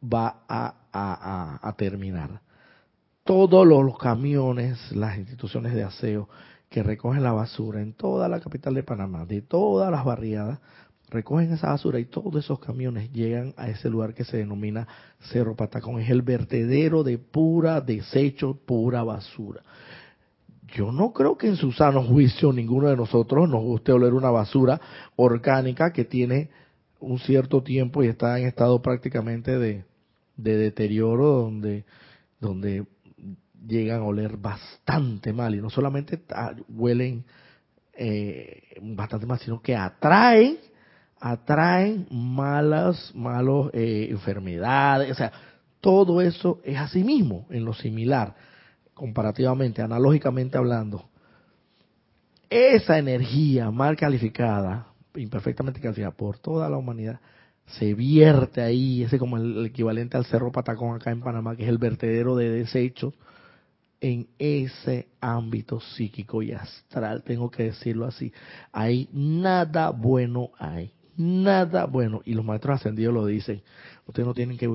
va a, a, a terminar. Todos los camiones, las instituciones de aseo que recogen la basura en toda la capital de Panamá, de todas las barriadas, recogen esa basura y todos esos camiones llegan a ese lugar que se denomina Cerro Patacón. Es el vertedero de pura desecho, pura basura. Yo no creo que en su sano juicio ninguno de nosotros nos guste oler una basura orgánica que tiene un cierto tiempo y está en estado prácticamente de, deterioro donde, donde llegan a oler bastante mal. Y no solamente huelen eh, bastante mal, sino que atraen atraen malas, malos eh, enfermedades, o sea, todo eso es así mismo, en lo similar, comparativamente, analógicamente hablando. Esa energía mal calificada, imperfectamente calificada por toda la humanidad, se vierte ahí, ese como el, equivalente al Cerro Patacón acá en Panamá, que es el vertedero de desechos, en ese ámbito psíquico y astral, tengo que decirlo así. Ahí nada bueno hay nada bueno. Y los maestros ascendidos lo dicen. Ustedes no tienen que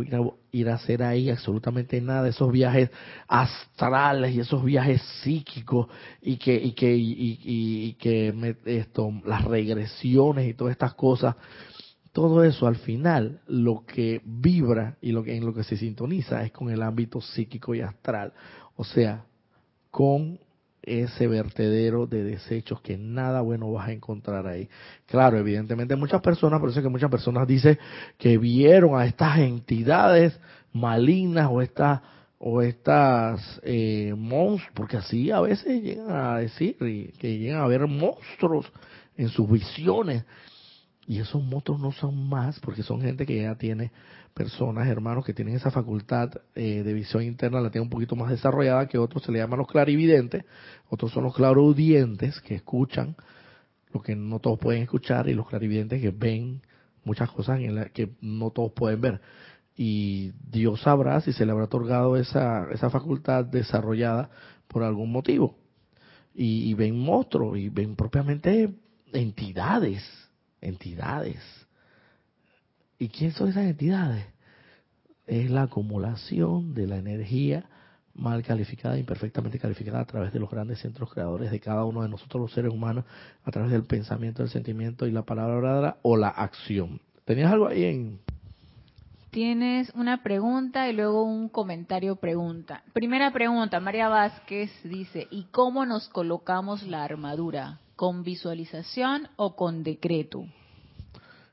ir a, hacer ahí absolutamente nada. Esos viajes astrales y esos viajes psíquicos y que, y que, y, que esto, las regresiones y todas estas cosas. Todo eso al final lo que vibra y lo que, en lo que se sintoniza es con el ámbito psíquico y astral. O sea, con ese vertedero de desechos que nada bueno vas a encontrar ahí. Claro, evidentemente muchas personas, por eso es que muchas personas dicen que vieron a estas entidades malignas o estas o estas eh, monstruos, porque así a veces llegan a decir que llegan a ver monstruos en sus visiones. Y esos monstruos no son más, porque son gente que ya tiene personas, hermanos, que tienen esa facultad eh, de visión interna, la tienen un poquito más desarrollada que otros, se le llaman los clarividentes, otros son los claroaudientes, que escuchan lo que no todos pueden escuchar, y los clarividentes que ven muchas cosas en la que no todos pueden ver. Y Dios sabrá si se le habrá otorgado esa, esa facultad desarrollada por algún motivo. y, ven monstruos y ven propiamente entidades, entidades. ¿Y quién son esas entidades? Es la acumulación de la energía mal calificada, imperfectamente calificada a través de los grandes centros creadores de cada uno de nosotros los seres humanos, a través del pensamiento, el sentimiento y la palabra oradora o la acción. ¿Tenías algo ahí en, Tienes una pregunta y luego un comentario pregunta. Primera pregunta, María Vázquez dice, ¿y cómo nos colocamos la armadura? ¿Con visualización o con decreto?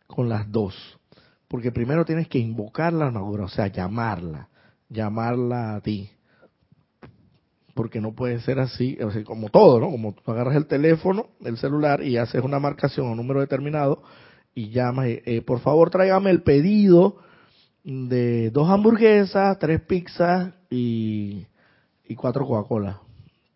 Con las dos. Porque primero tienes que invocar la armadura, o sea, llamarla, llamarla a ti. Porque no puede ser así, o sea, como todo, ¿no? Como tú agarras el teléfono, el celular y haces una marcación o un número determinado y llamas, eh, por favor tráigame el pedido de dos hamburguesas, tres pizzas y, y cuatro Coca-Cola.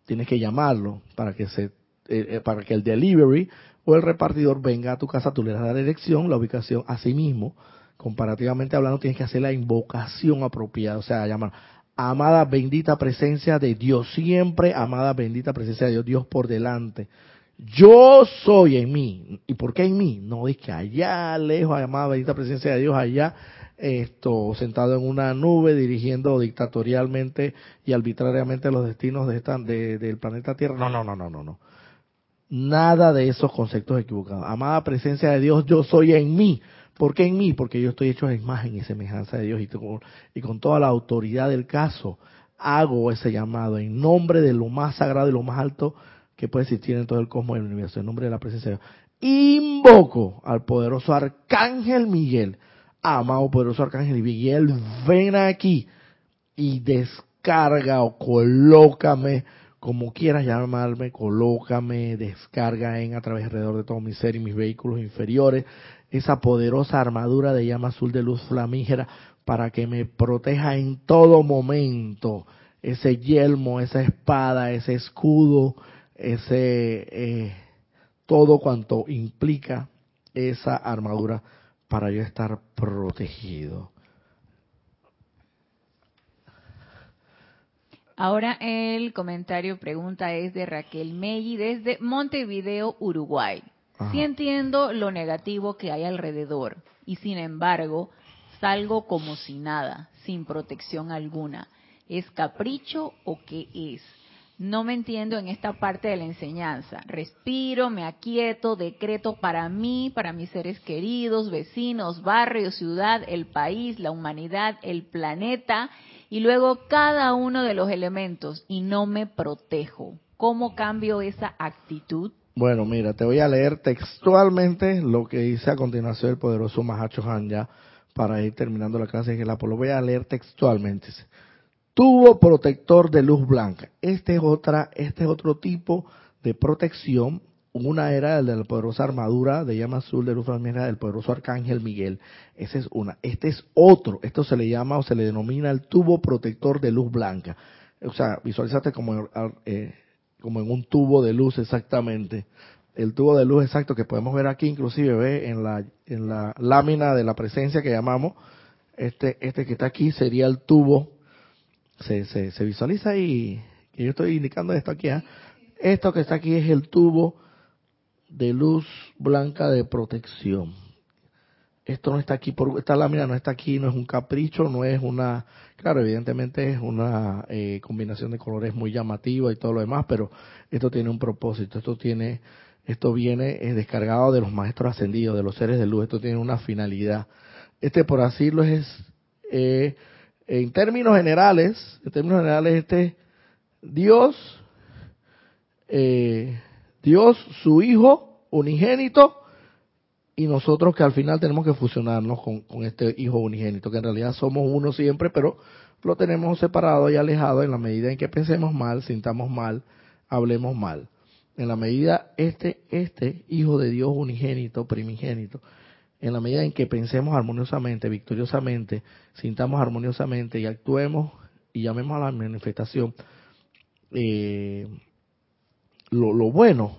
Tienes que llamarlo para que se eh, eh, para que el delivery o el repartidor venga a tu casa, tú le das la dirección, la ubicación a sí mismo. Comparativamente hablando, tienes que hacer la invocación apropiada, o sea, llamar amada bendita presencia de Dios, siempre amada bendita presencia de Dios, Dios por delante. Yo soy en mí. ¿Y por qué en mí? No, es que allá lejos, amada bendita presencia de Dios, allá esto sentado en una nube dirigiendo dictatorialmente y arbitrariamente los destinos de esta, del planeta Tierra. No, no, no, no, no, no. Nada de esos conceptos equivocados. Amada presencia de Dios, yo soy en mí. ¿Por qué en mí? Porque yo estoy hecho en imagen y semejanza de Dios y con, y con toda la autoridad del caso hago ese llamado en nombre de lo más sagrado y lo más alto que puede existir en todo el cosmos y el universo, en nombre de la presencia de Dios. Invoco al poderoso arcángel Miguel amado poderoso arcángel Miguel, ven aquí y descarga o colócame, como quieras llamarme, colócame, descarga en a través alrededor de todo mi ser y mis vehículos inferiores, esa poderosa armadura de llama azul de luz flamígera para que me proteja en todo momento, ese yelmo, esa espada, ese escudo, ese eh, todo cuanto implica esa armadura para yo estar protegido. Ahora el comentario pregunta es de Raquel Melli desde Montevideo, Uruguay. Sí entiendo lo negativo que hay alrededor y sin embargo salgo como si nada, sin protección alguna. ¿Es capricho o qué es? no me entiendo en esta parte de la enseñanza. Respiro, me aquieto, decreto para mí, para mis seres queridos, vecinos, barrio, ciudad, el país, la humanidad, el planeta y luego cada uno de los elementos y no me protejo. ¿Cómo cambio esa actitud? Bueno, mira, te voy a leer textualmente lo que dice a continuación el poderoso Mahacho ya para ir terminando la clase que la lo voy a leer textualmente tubo protector de luz blanca. Este es otra, este es otro tipo de protección. Una era el de la poderosa armadura de llama azul de luz blanca del poderoso arcángel Miguel. Esa es una. Este es otro. Esto se le llama o se le denomina el tubo protector de luz blanca. O sea, visualízate como, eh, como en un tubo de luz exactamente. El tubo de luz exacto que podemos ver aquí, inclusive ve en la, en la lámina de la presencia que llamamos. Este, este que está aquí sería el tubo se, se, visualiza y que yo estoy indicando esto aquí. ¿ah? Esto que está aquí es el tubo de luz blanca de protección. Esto no está aquí, por esta lámina no está aquí, no es un capricho, no es una, claro, evidentemente es una eh, combinación de colores muy llamativa y todo lo demás, pero esto tiene un propósito, esto tiene, esto viene es descargado de los maestros ascendidos, de los seres de luz, esto tiene una finalidad. Este, por así decirlo, es eh, en términos generales, en términos generales, este Dios, eh, Dios, su Hijo unigénito, y nosotros que al final tenemos que fusionarnos con, este Hijo unigénito, que en realidad somos uno siempre, pero lo tenemos separado y alejado en la medida en que pensemos mal, sintamos mal, hablemos mal. En la medida este, este Hijo de Dios unigénito, primigénito, en la medida en que pensemos armoniosamente, victoriosamente, sintamos armoniosamente y actuemos y llamemos a la manifestación eh, lo, lo, bueno,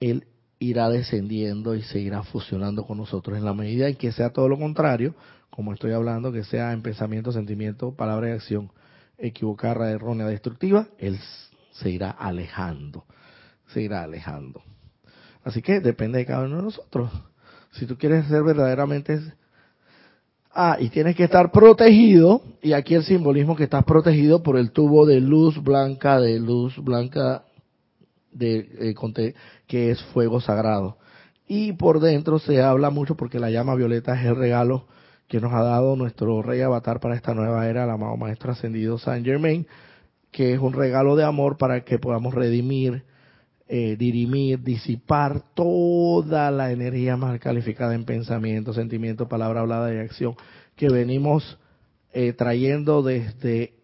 Él irá descendiendo y seguirá fusionando con nosotros. En la medida en que sea todo lo contrario, como estoy hablando, que sea en pensamiento, sentimiento, palabra y acción equivocada, errónea, destructiva, Él se irá alejando. se irá alejando. Así que depende de cada uno de nosotros. Si tú quieres ser verdaderamente... Ah, y tienes que estar protegido, y aquí el simbolismo que estás protegido por el tubo de luz blanca, de luz blanca, de, eh, que es fuego sagrado. Y por dentro se habla mucho porque la llama violeta es el regalo que nos ha dado nuestro rey avatar para esta nueva era, el amado Maestro Ascendido Saint Germain, que es un regalo de amor para que podamos redimir, eh, dirimir, disipar toda la energía mal calificada en pensamiento, sentimiento, palabra hablada y acción que venimos eh, trayendo desde,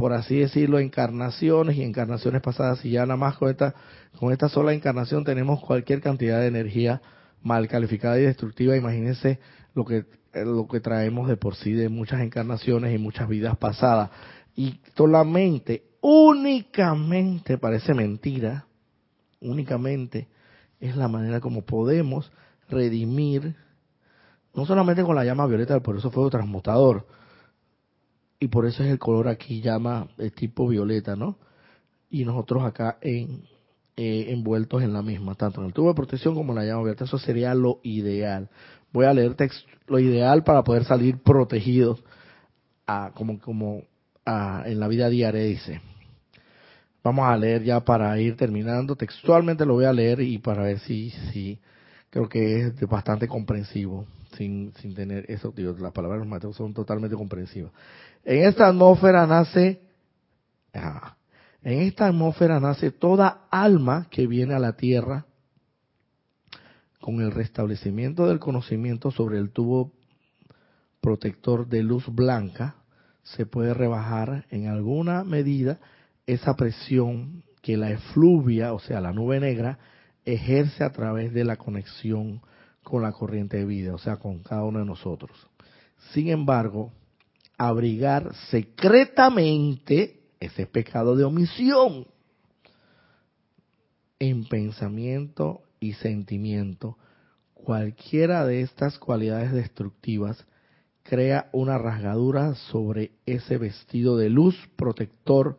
por así decirlo, encarnaciones y encarnaciones pasadas. Y ya nada más con esta, con esta sola encarnación tenemos cualquier cantidad de energía mal calificada y destructiva. Imagínense lo que, eh, lo que traemos de por sí de muchas encarnaciones y muchas vidas pasadas. Y solamente, únicamente, parece mentira, únicamente es la manera como podemos redimir, no solamente con la llama violeta por eso fuego transmutador, y por eso es el color aquí llama de tipo violeta, ¿no? Y nosotros acá en, eh, envueltos en la misma, tanto en el tubo de protección como en la llama violeta, eso sería lo ideal. Voy a leer texto, lo ideal para poder salir protegidos a, como, como a, en la vida diaria, dice. Vamos a leer ya para ir terminando. Textualmente lo voy a leer y para ver si, si creo que es bastante comprensivo, sin, sin tener eso, tío, las palabras de los maestros son totalmente comprensivas. En esta atmósfera nace, en esta atmósfera nace toda alma que viene a la tierra con el restablecimiento del conocimiento sobre el tubo protector de luz blanca, se puede rebajar en alguna medida esa presión que la efluvia, o sea, la nube negra, ejerce a través de la conexión con la corriente de vida, o sea, con cada uno de nosotros. Sin embargo, abrigar secretamente ese pecado de omisión en pensamiento y sentimiento, cualquiera de estas cualidades destructivas crea una rasgadura sobre ese vestido de luz protector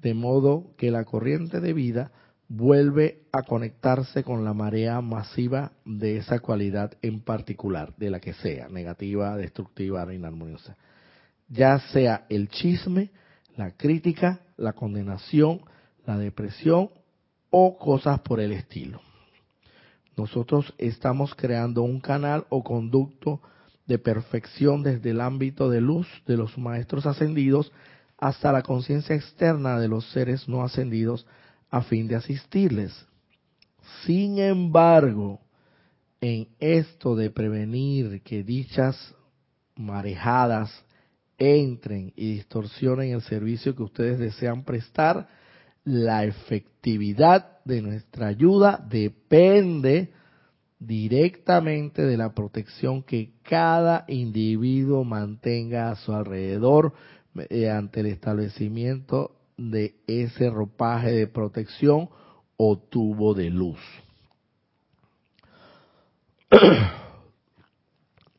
de modo que la corriente de vida vuelve a conectarse con la marea masiva de esa cualidad en particular, de la que sea, negativa, destructiva, inarmoniosa. Ya sea el chisme, la crítica, la condenación, la depresión o cosas por el estilo. Nosotros estamos creando un canal o conducto de perfección desde el ámbito de luz de los maestros ascendidos hasta la conciencia externa de los seres no ascendidos a fin de asistirles. Sin embargo, en esto de prevenir que dichas marejadas entren y distorsionen el servicio que ustedes desean prestar, la efectividad de nuestra ayuda depende directamente de la protección que cada individuo mantenga a su alrededor ante el establecimiento de ese ropaje de protección o tubo de luz.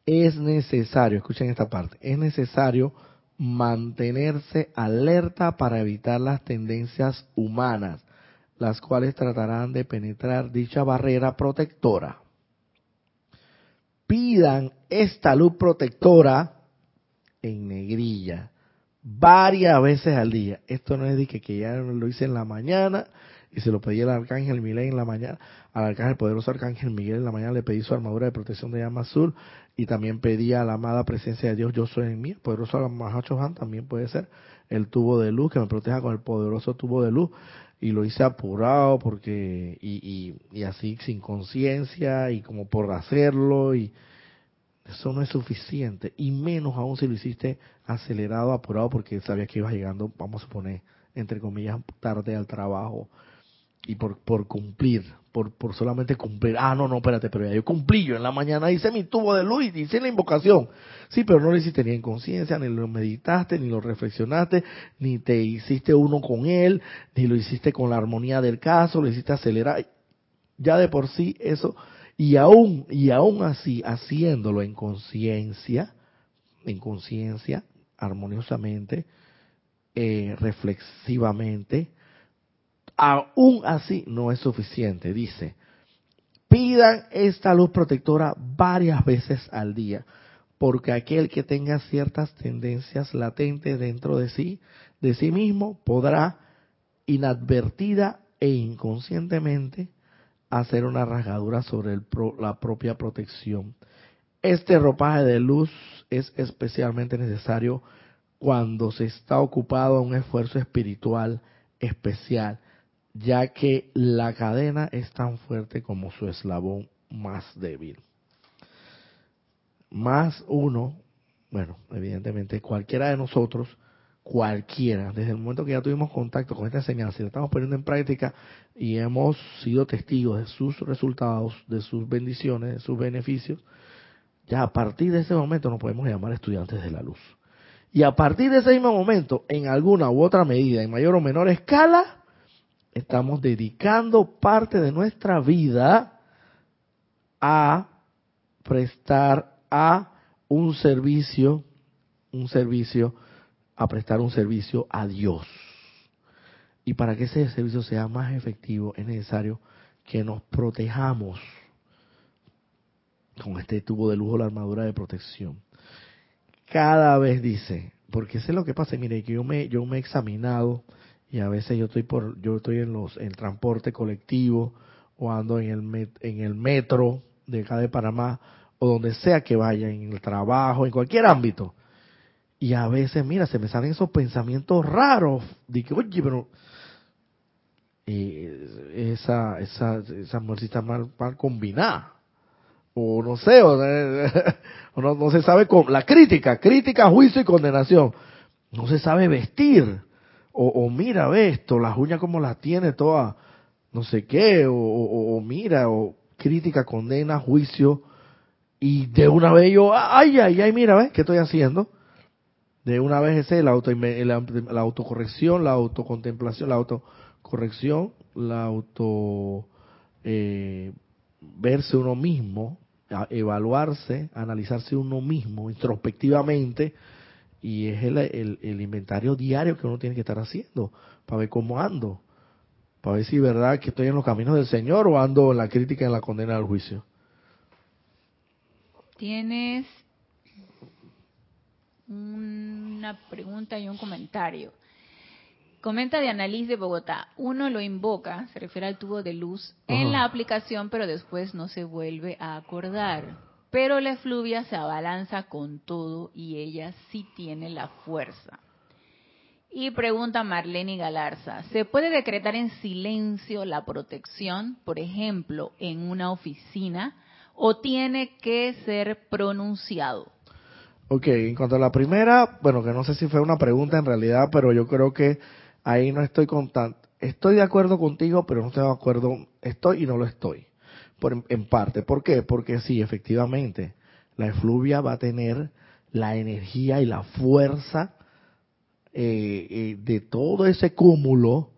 Es necesario, escuchen esta parte, es necesario mantenerse alerta para evitar las tendencias humanas, las cuales tratarán de penetrar dicha barrera protectora. Pidan esta luz protectora en negrilla varias veces al día. Esto no es de que, que ya lo hice en la mañana y se lo pedí al arcángel Miguel en la mañana, al arcángel poderoso arcángel Miguel en la mañana le pedí su armadura de protección de llama azul y también pedí a la amada presencia de Dios, yo soy en mí, poderoso Mahacho Han también puede ser el tubo de luz que me proteja con el poderoso tubo de luz y lo hice apurado porque y, y, y así sin conciencia y como por hacerlo y eso no es suficiente. Y menos aún si lo hiciste acelerado, apurado, porque sabías que ibas llegando, vamos a poner, entre comillas, tarde al trabajo. Y por, por cumplir, por, solamente cumplir. Ah, no, no, espérate, pero ya yo cumplí. Yo en la mañana hice mi tubo de luz y hice la invocación. Sí, pero no lo hiciste ni en conciencia, ni lo meditaste, ni lo reflexionaste, ni te hiciste uno con él, ni lo hiciste con la armonía del caso, lo hiciste acelerar. Ya de por sí eso y aún, y aún así, haciéndolo en conciencia, en conciencia, armoniosamente, eh, reflexivamente, aún así no es suficiente. Dice, pidan esta luz protectora varias veces al día, porque aquel que tenga ciertas tendencias latentes dentro de sí, de sí mismo, podrá inadvertida e inconscientemente hacer una rasgadura sobre la propia protección. Este ropaje de luz es especialmente necesario cuando se está ocupado en un esfuerzo espiritual especial, ya que la cadena es tan fuerte como su eslabón más débil. Más uno, bueno, evidentemente cualquiera de nosotros, cualquiera, desde el momento que ya tuvimos contacto con esta enseñanza y la estamos poniendo en práctica y hemos sido testigos de sus resultados, de sus bendiciones, de sus beneficios, ya a partir de ese momento nos podemos llamar estudiantes de la luz. Y a partir de ese mismo momento, en alguna u otra medida, en mayor o menor escala, estamos dedicando parte de nuestra vida a prestar a un servicio, un servicio, a prestar un servicio a Dios. Y para que ese servicio sea más efectivo es necesario que nos protejamos con este tubo de lujo, la armadura de protección. Cada vez dice, porque sé lo que pasa, mire, que yo me, yo me he examinado y a veces yo estoy por, yo estoy en los, en transporte colectivo o ando en el, en el metro de acá de Panamá o donde sea que vaya, en el trabajo, en cualquier ámbito. Y a veces, mira, se me salen esos pensamientos raros. Digo, oye, pero eh, esa, esa, esa mujercita mal, mal combinada o no sé, o, no, se sabe con la crítica, crítica, juicio y condenación. No se sabe vestir. O, mira, ve esto, las uñas como las tiene todas, no sé qué, o, mira, o crítica, condena, juicio, y de una vez yo, ay, ay, ay, mira, ¿ves qué estoy haciendo? De una vez ese, la, auto, la, autocorrección, la autocontemplación, la autocorrección, la auto... Eh, verse uno mismo, evaluarse, analizarse uno mismo introspectivamente y es el, el, inventario diario que uno tiene que estar haciendo para ver cómo ando, para ver si es verdad que estoy en los caminos del Señor o ando en la crítica y en la condena del juicio. Tienes una pregunta y un comentario. Comenta de Annalise de Bogotá, uno lo invoca, se refiere al tubo de luz, en la aplicación, pero después no se vuelve a acordar. Pero la efluvia se abalanza con todo y ella sí tiene la fuerza. Y pregunta Marlene Galarza, ¿se puede decretar en silencio la protección, por ejemplo, en una oficina, o tiene que ser pronunciado? Ok, en cuanto a la primera, bueno, que no sé si fue una pregunta en realidad, pero yo creo que ahí no estoy contando. Estoy de acuerdo contigo, pero no estoy de acuerdo, estoy y no lo estoy. Por, en parte. ¿Por qué? Porque sí, efectivamente, la efluvia va a tener la energía y la fuerza eh, eh, de todo ese cúmulo.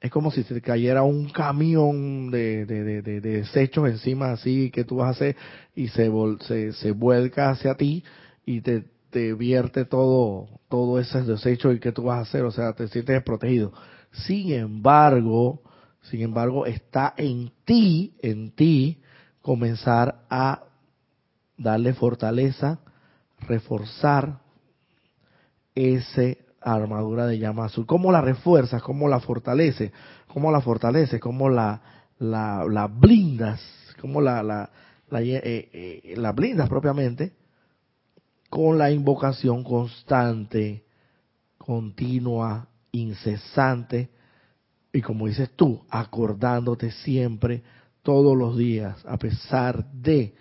Es como si se cayera un camión de, de, de, desechos encima así que tú vas a hacer y se, se, se vuelca hacia ti y te, te vierte todo, todo ese desecho y que tú vas a hacer, o sea, te sientes protegido. Sin embargo, sin embargo, está en ti, en ti, comenzar a darle fortaleza, reforzar ese armadura de llama azul. ¿Cómo la refuerzas? ¿Cómo la fortalece? ¿Cómo la fortalece? ¿Cómo la, la, la blindas? ¿Cómo la, la, la, eh, eh, la blindas propiamente? con la invocación constante, continua, incesante, y como dices tú, acordándote siempre, todos los días, a pesar de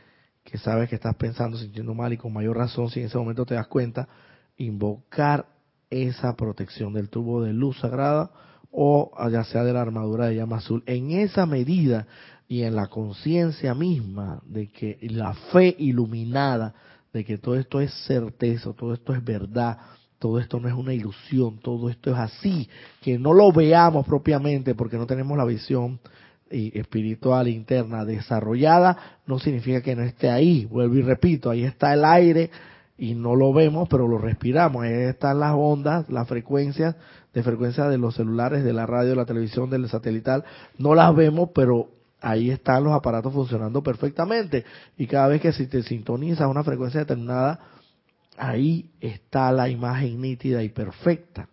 que sabes que estás pensando, sintiendo mal y con mayor razón, si en ese momento te das cuenta, invocar esa protección del tubo de luz sagrada o ya sea de la armadura de llama azul. En esa medida y en la conciencia misma de que la fe iluminada de que todo esto es certeza, todo esto es verdad, todo esto no es una ilusión, todo esto es así, que no lo veamos propiamente porque no tenemos la visión espiritual interna desarrollada, no significa que no esté ahí, vuelvo y repito, ahí está el aire y no lo vemos, pero lo respiramos, ahí están las ondas, las frecuencias de frecuencia de los celulares, de la radio, de la televisión, del satelital, no las vemos, pero ahí están los aparatos funcionando perfectamente. Y cada vez que si te sintonizas una frecuencia determinada, ahí está la imagen nítida y perfecta.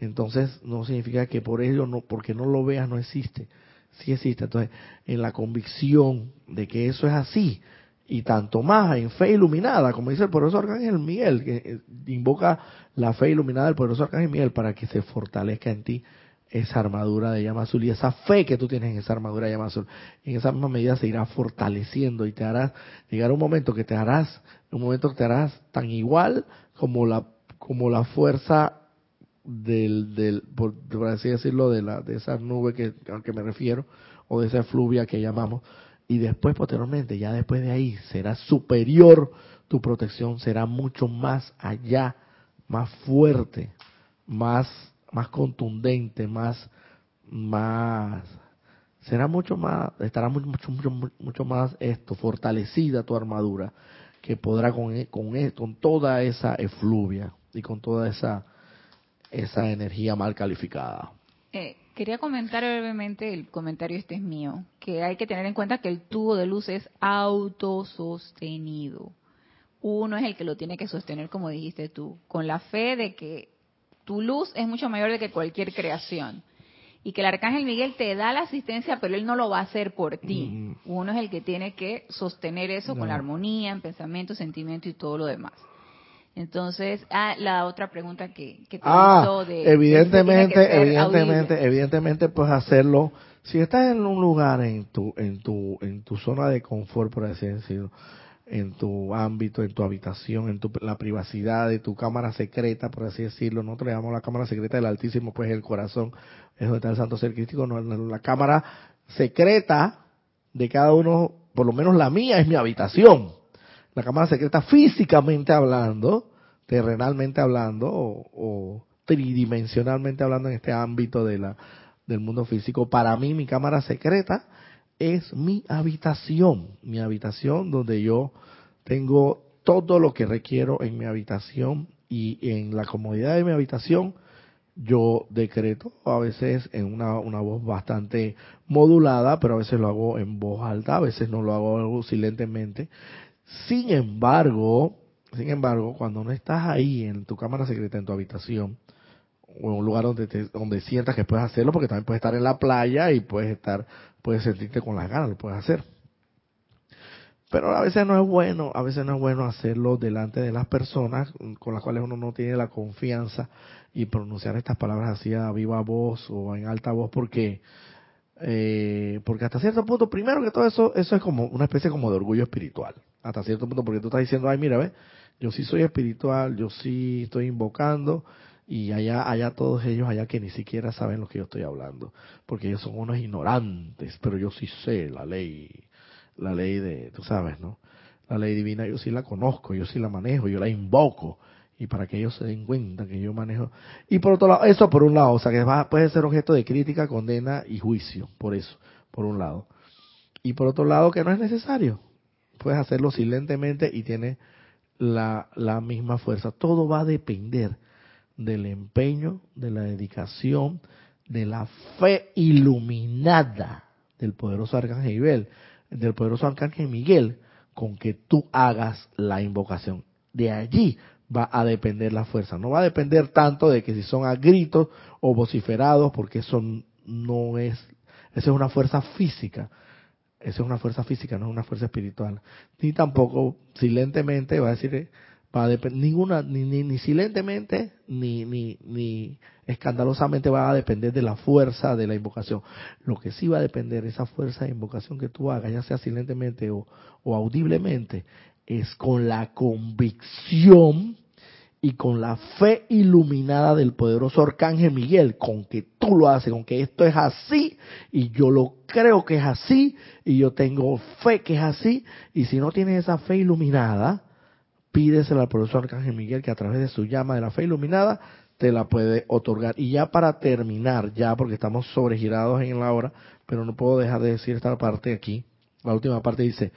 Entonces no significa que por ello, no, porque no lo veas, no existe. Sí existe. Entonces, en la convicción de que eso es así, y tanto más en fe iluminada, como dice el poderoso Arcángel Miguel, que eh, invoca la fe iluminada del poderoso Arcángel Miguel para que se fortalezca en ti esa armadura de llama azul y esa fe que tú tienes en esa armadura de llama azul. En esa misma medida se irá fortaleciendo y te harás, llegar un momento que te harás, un momento que te harás tan igual como la, como la fuerza del, del por, así decirlo, de la, de esa nube que, a que me refiero, o de esa fluvia que llamamos, y después posteriormente, ya después de ahí, será superior tu protección, será mucho más allá, más fuerte, más, más contundente, más, más, será mucho más, estará mucho, mucho, mucho, más esto, fortalecida tu armadura, que podrá con, con, con toda esa efluvia y con toda esa, esa energía mal calificada. Eh, Quería comentar brevemente, el comentario este es mío, que hay que tener en cuenta que el tubo de luz es autosostenido. Uno es el que lo tiene que sostener, como dijiste tú, con la fe de que tu luz es mucho mayor de que cualquier creación. Y que el arcángel Miguel te da la asistencia, pero él no lo va a hacer por ti. Uno es el que tiene que sostener eso con la armonía, en pensamiento, sentimiento y todo lo demás. Entonces, ah, la otra pregunta que, que te ah, hizo de... Evidentemente, evidentemente, evidentemente, pues hacerlo. Si estás en un lugar en tu, en tu, en tu zona de confort, por así decirlo, en tu ámbito, en tu habitación, en tu, la privacidad de tu cámara secreta, por así decirlo, nosotros llamamos la cámara secreta del Altísimo, pues el corazón, es donde está el Santo Ser Crístico, no, la cámara secreta de cada uno, por lo menos la mía es mi habitación. La cámara secreta físicamente hablando, terrenalmente hablando o, tridimensionalmente hablando en este ámbito de la, del mundo físico, para mí mi cámara secreta es mi habitación, mi habitación donde yo tengo todo lo que requiero en mi habitación y en la comodidad de mi habitación yo decreto a veces en una, una voz bastante modulada, pero a veces lo hago en voz alta, a veces no lo hago silentemente. Sin embargo, sin embargo, cuando no estás ahí en tu cámara secreta, en tu habitación, o en un lugar donde donde sientas que puedes hacerlo, porque también puedes estar en la playa y puedes estar, puedes sentirte con las ganas, lo puedes hacer. Pero a veces no es bueno, a veces no es bueno hacerlo delante de las personas con las cuales uno no tiene la confianza y pronunciar estas palabras así a viva voz o en alta voz porque eh, porque hasta cierto punto, primero que todo eso, eso es como una especie como de orgullo espiritual hasta cierto punto, porque tú estás diciendo, ay, mira, ve, yo sí soy espiritual, yo sí estoy invocando, y allá, allá todos ellos, allá que ni siquiera saben lo que yo estoy hablando, porque ellos son unos ignorantes, pero yo sí sé la ley, la ley de, tú sabes, ¿no? La ley divina yo sí la conozco, yo sí la manejo, yo la invoco, y para que ellos se den cuenta que yo manejo. Y por otro lado, eso por un lado, o sea, que va, puede ser objeto de crítica, condena y juicio, por eso, por un lado. Y por otro lado, que no es necesario, puedes hacerlo silentemente y tiene la, la misma fuerza. Todo va a depender del empeño, de la dedicación, de la fe iluminada del poderoso Arcángel Miguel, del poderoso Arcángel Miguel, con que tú hagas la invocación. De allí va a depender la fuerza. No va a depender tanto de que si son a gritos o vociferados, porque eso no es, eso es una fuerza física. Esa es una fuerza física, no es una fuerza espiritual. Ni tampoco silentemente, va a decir, va a ninguna, ni, ni, silentemente, ni, ni, ni escandalosamente va a depender de la fuerza de la invocación. Lo que sí va a depender esa fuerza de invocación que tú hagas, ya sea silentemente o, o audiblemente, es con la convicción y con la fe iluminada del poderoso arcángel Miguel, con que tú lo haces, con que esto es así y yo lo creo que es así y yo tengo fe que es así y si no tienes esa fe iluminada, pídesela al poderoso arcángel Miguel que a través de su llama de la fe iluminada te la puede otorgar. Y ya para terminar, ya porque estamos sobregirados en la hora, pero no puedo dejar de decir esta parte aquí, la última parte dice,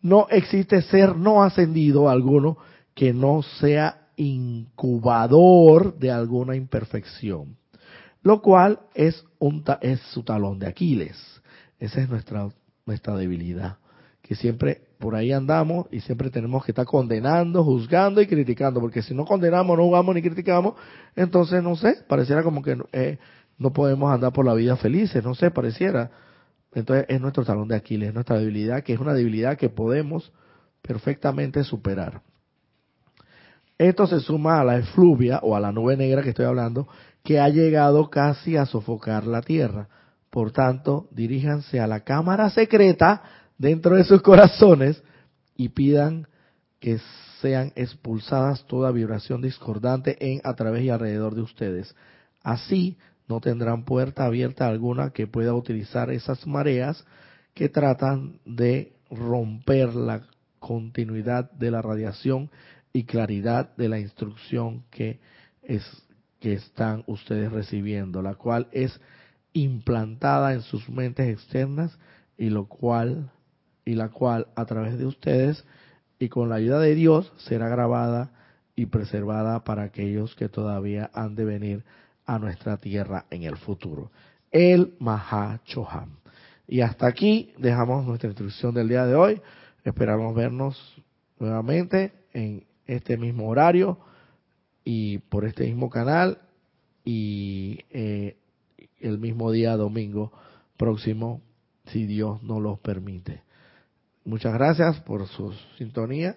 no existe ser no ascendido alguno que no sea incubador de alguna imperfección. lo cual es, un, es su talón de Aquiles. Esa es nuestra, nuestra debilidad, que siempre por ahí andamos y siempre tenemos que estar condenando, juzgando y criticando, porque si no condenamos, no jugamos ni criticamos, entonces no sé, pareciera como que eh, no podemos andar por la vida felices, no sé, pareciera. Entonces es nuestro talón de Aquiles, es nuestra debilidad, que es una debilidad que podemos perfectamente superar. Esto se suma a la efluvia o a la nube negra que estoy hablando, que ha llegado casi a sofocar la tierra. Por tanto, diríjanse a la cámara secreta dentro de sus corazones y pidan que sean expulsadas toda vibración discordante en, a través y alrededor de ustedes. Así no tendrán puerta abierta alguna que pueda utilizar esas mareas que tratan de romper la continuidad de la radiación y claridad de la instrucción que es que están ustedes recibiendo, la cual es implantada en sus mentes externas y lo cual y la cual a través de ustedes y con la ayuda de Dios será grabada y preservada para aquellos que todavía han de venir a nuestra tierra en el futuro. El Mahachoham. Y hasta aquí dejamos nuestra instrucción del día de hoy. Esperamos vernos nuevamente en este mismo horario y por este mismo canal y eh, el mismo día domingo próximo, si Dios nos lo permite. Muchas gracias por su sintonía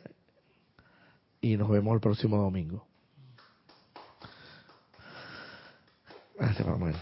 y nos vemos el próximo domingo. Gracias, Manuel.